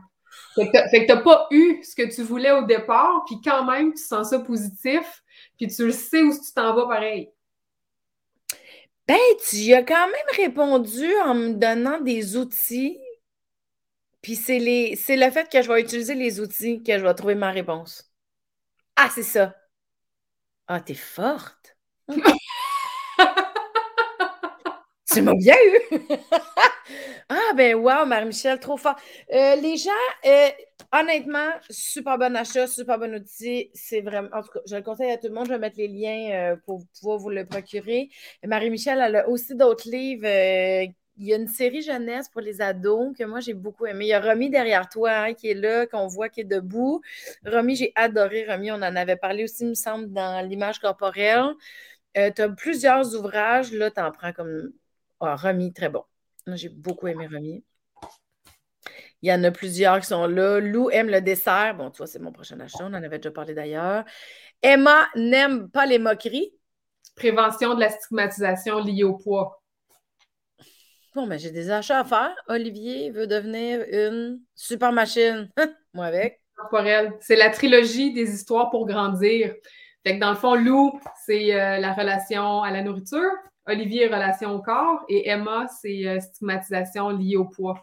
Fait que t'as pas eu ce que tu voulais au départ, puis quand même, tu sens ça positif, puis tu le sais où tu t'en vas pareil. Ben, tu y as quand même répondu en me donnant des outils. Puis c'est les c'est le fait que je vais utiliser les outils que je vais trouver ma réponse. Ah, c'est ça. Ah, t'es forte. tu m'as bien eu. Ah, ben, wow, Marie-Michel, trop fort. Euh, les gens, euh, honnêtement, super bon achat, super bon outil. C'est vraiment, en tout cas, je le conseille à tout le monde. Je vais mettre les liens euh, pour pouvoir vous le procurer. Marie-Michel, elle a aussi d'autres livres. Il y a une série jeunesse pour les ados que moi, j'ai beaucoup aimé. Il y a Romy derrière toi hein, qui est là, qu'on voit qui est debout. Romy, j'ai adoré Romy. On en avait parlé aussi, me semble, dans l'image corporelle. tu as plusieurs ouvrages. Là, tu en prends comme. Ah, Romy, très bon. J'ai beaucoup aimé Remy. Il y en a plusieurs qui sont là. Lou aime le dessert. Bon, tu vois, c'est mon prochain achat. On en avait déjà parlé d'ailleurs. Emma n'aime pas les moqueries. Prévention de la stigmatisation liée au poids. Bon, mais j'ai des achats à faire. Olivier veut devenir une super machine. Moi avec. C'est la trilogie des histoires pour grandir. Fait que dans le fond, Lou, c'est euh, la relation à la nourriture. Olivier, relation au corps. Et Emma, c'est euh, stigmatisation liée au poids.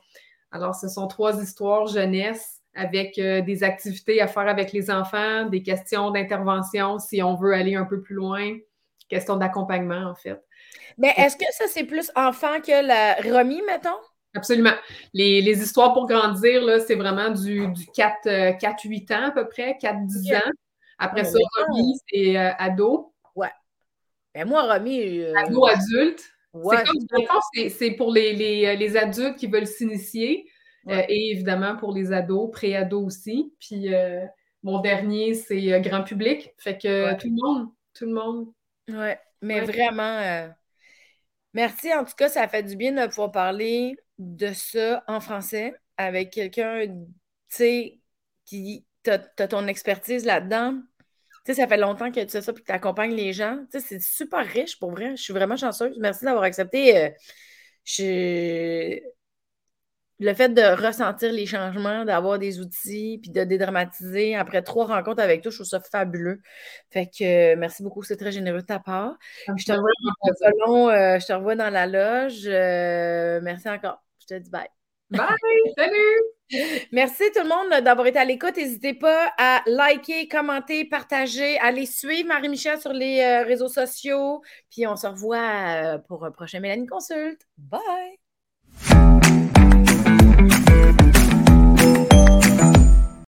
Alors, ce sont trois histoires jeunesse avec euh, des activités à faire avec les enfants, des questions d'intervention si on veut aller un peu plus loin, questions d'accompagnement, en fait. Mais est-ce que ça, c'est plus enfant que la remis, mettons? Absolument. Les, histoires pour grandir, là, c'est vraiment du, du 4-8 ans à peu près, 4-10 ans. Après ça, remis, c'est ado. Ouais. Mais moi, remis. ado adulte. c'est pour les, les, adultes qui veulent s'initier. Euh, et évidemment pour les ados, pré-ados aussi. Puis euh, mon dernier, c'est euh, grand public. Fait que tout le monde, tout le monde. Ouais, mais vraiment, merci. En tout cas, ça fait du bien de pouvoir parler de ça en français avec quelqu'un, tu sais, qui as ton expertise là-dedans. Tu sais, ça fait longtemps que tu fais ça et que tu accompagnes les gens. Tu sais, c'est super riche pour vrai. Je suis vraiment chanceuse. Merci d'avoir accepté. je le fait de ressentir les changements, d'avoir des outils, puis de dédramatiser après trois rencontres avec toi, je trouve ça fabuleux. Fait que euh, merci beaucoup, c'est très généreux de ta part. Je te, revois dans, euh, je te revois dans la loge. Euh, merci encore. Je te dis bye. Bye! Salut! Merci tout le monde d'avoir été à l'écoute. N'hésitez pas à liker, commenter, partager, aller suivre Marie-Michel sur les réseaux sociaux. Puis on se revoit pour un prochain Mélanie Consulte. Bye!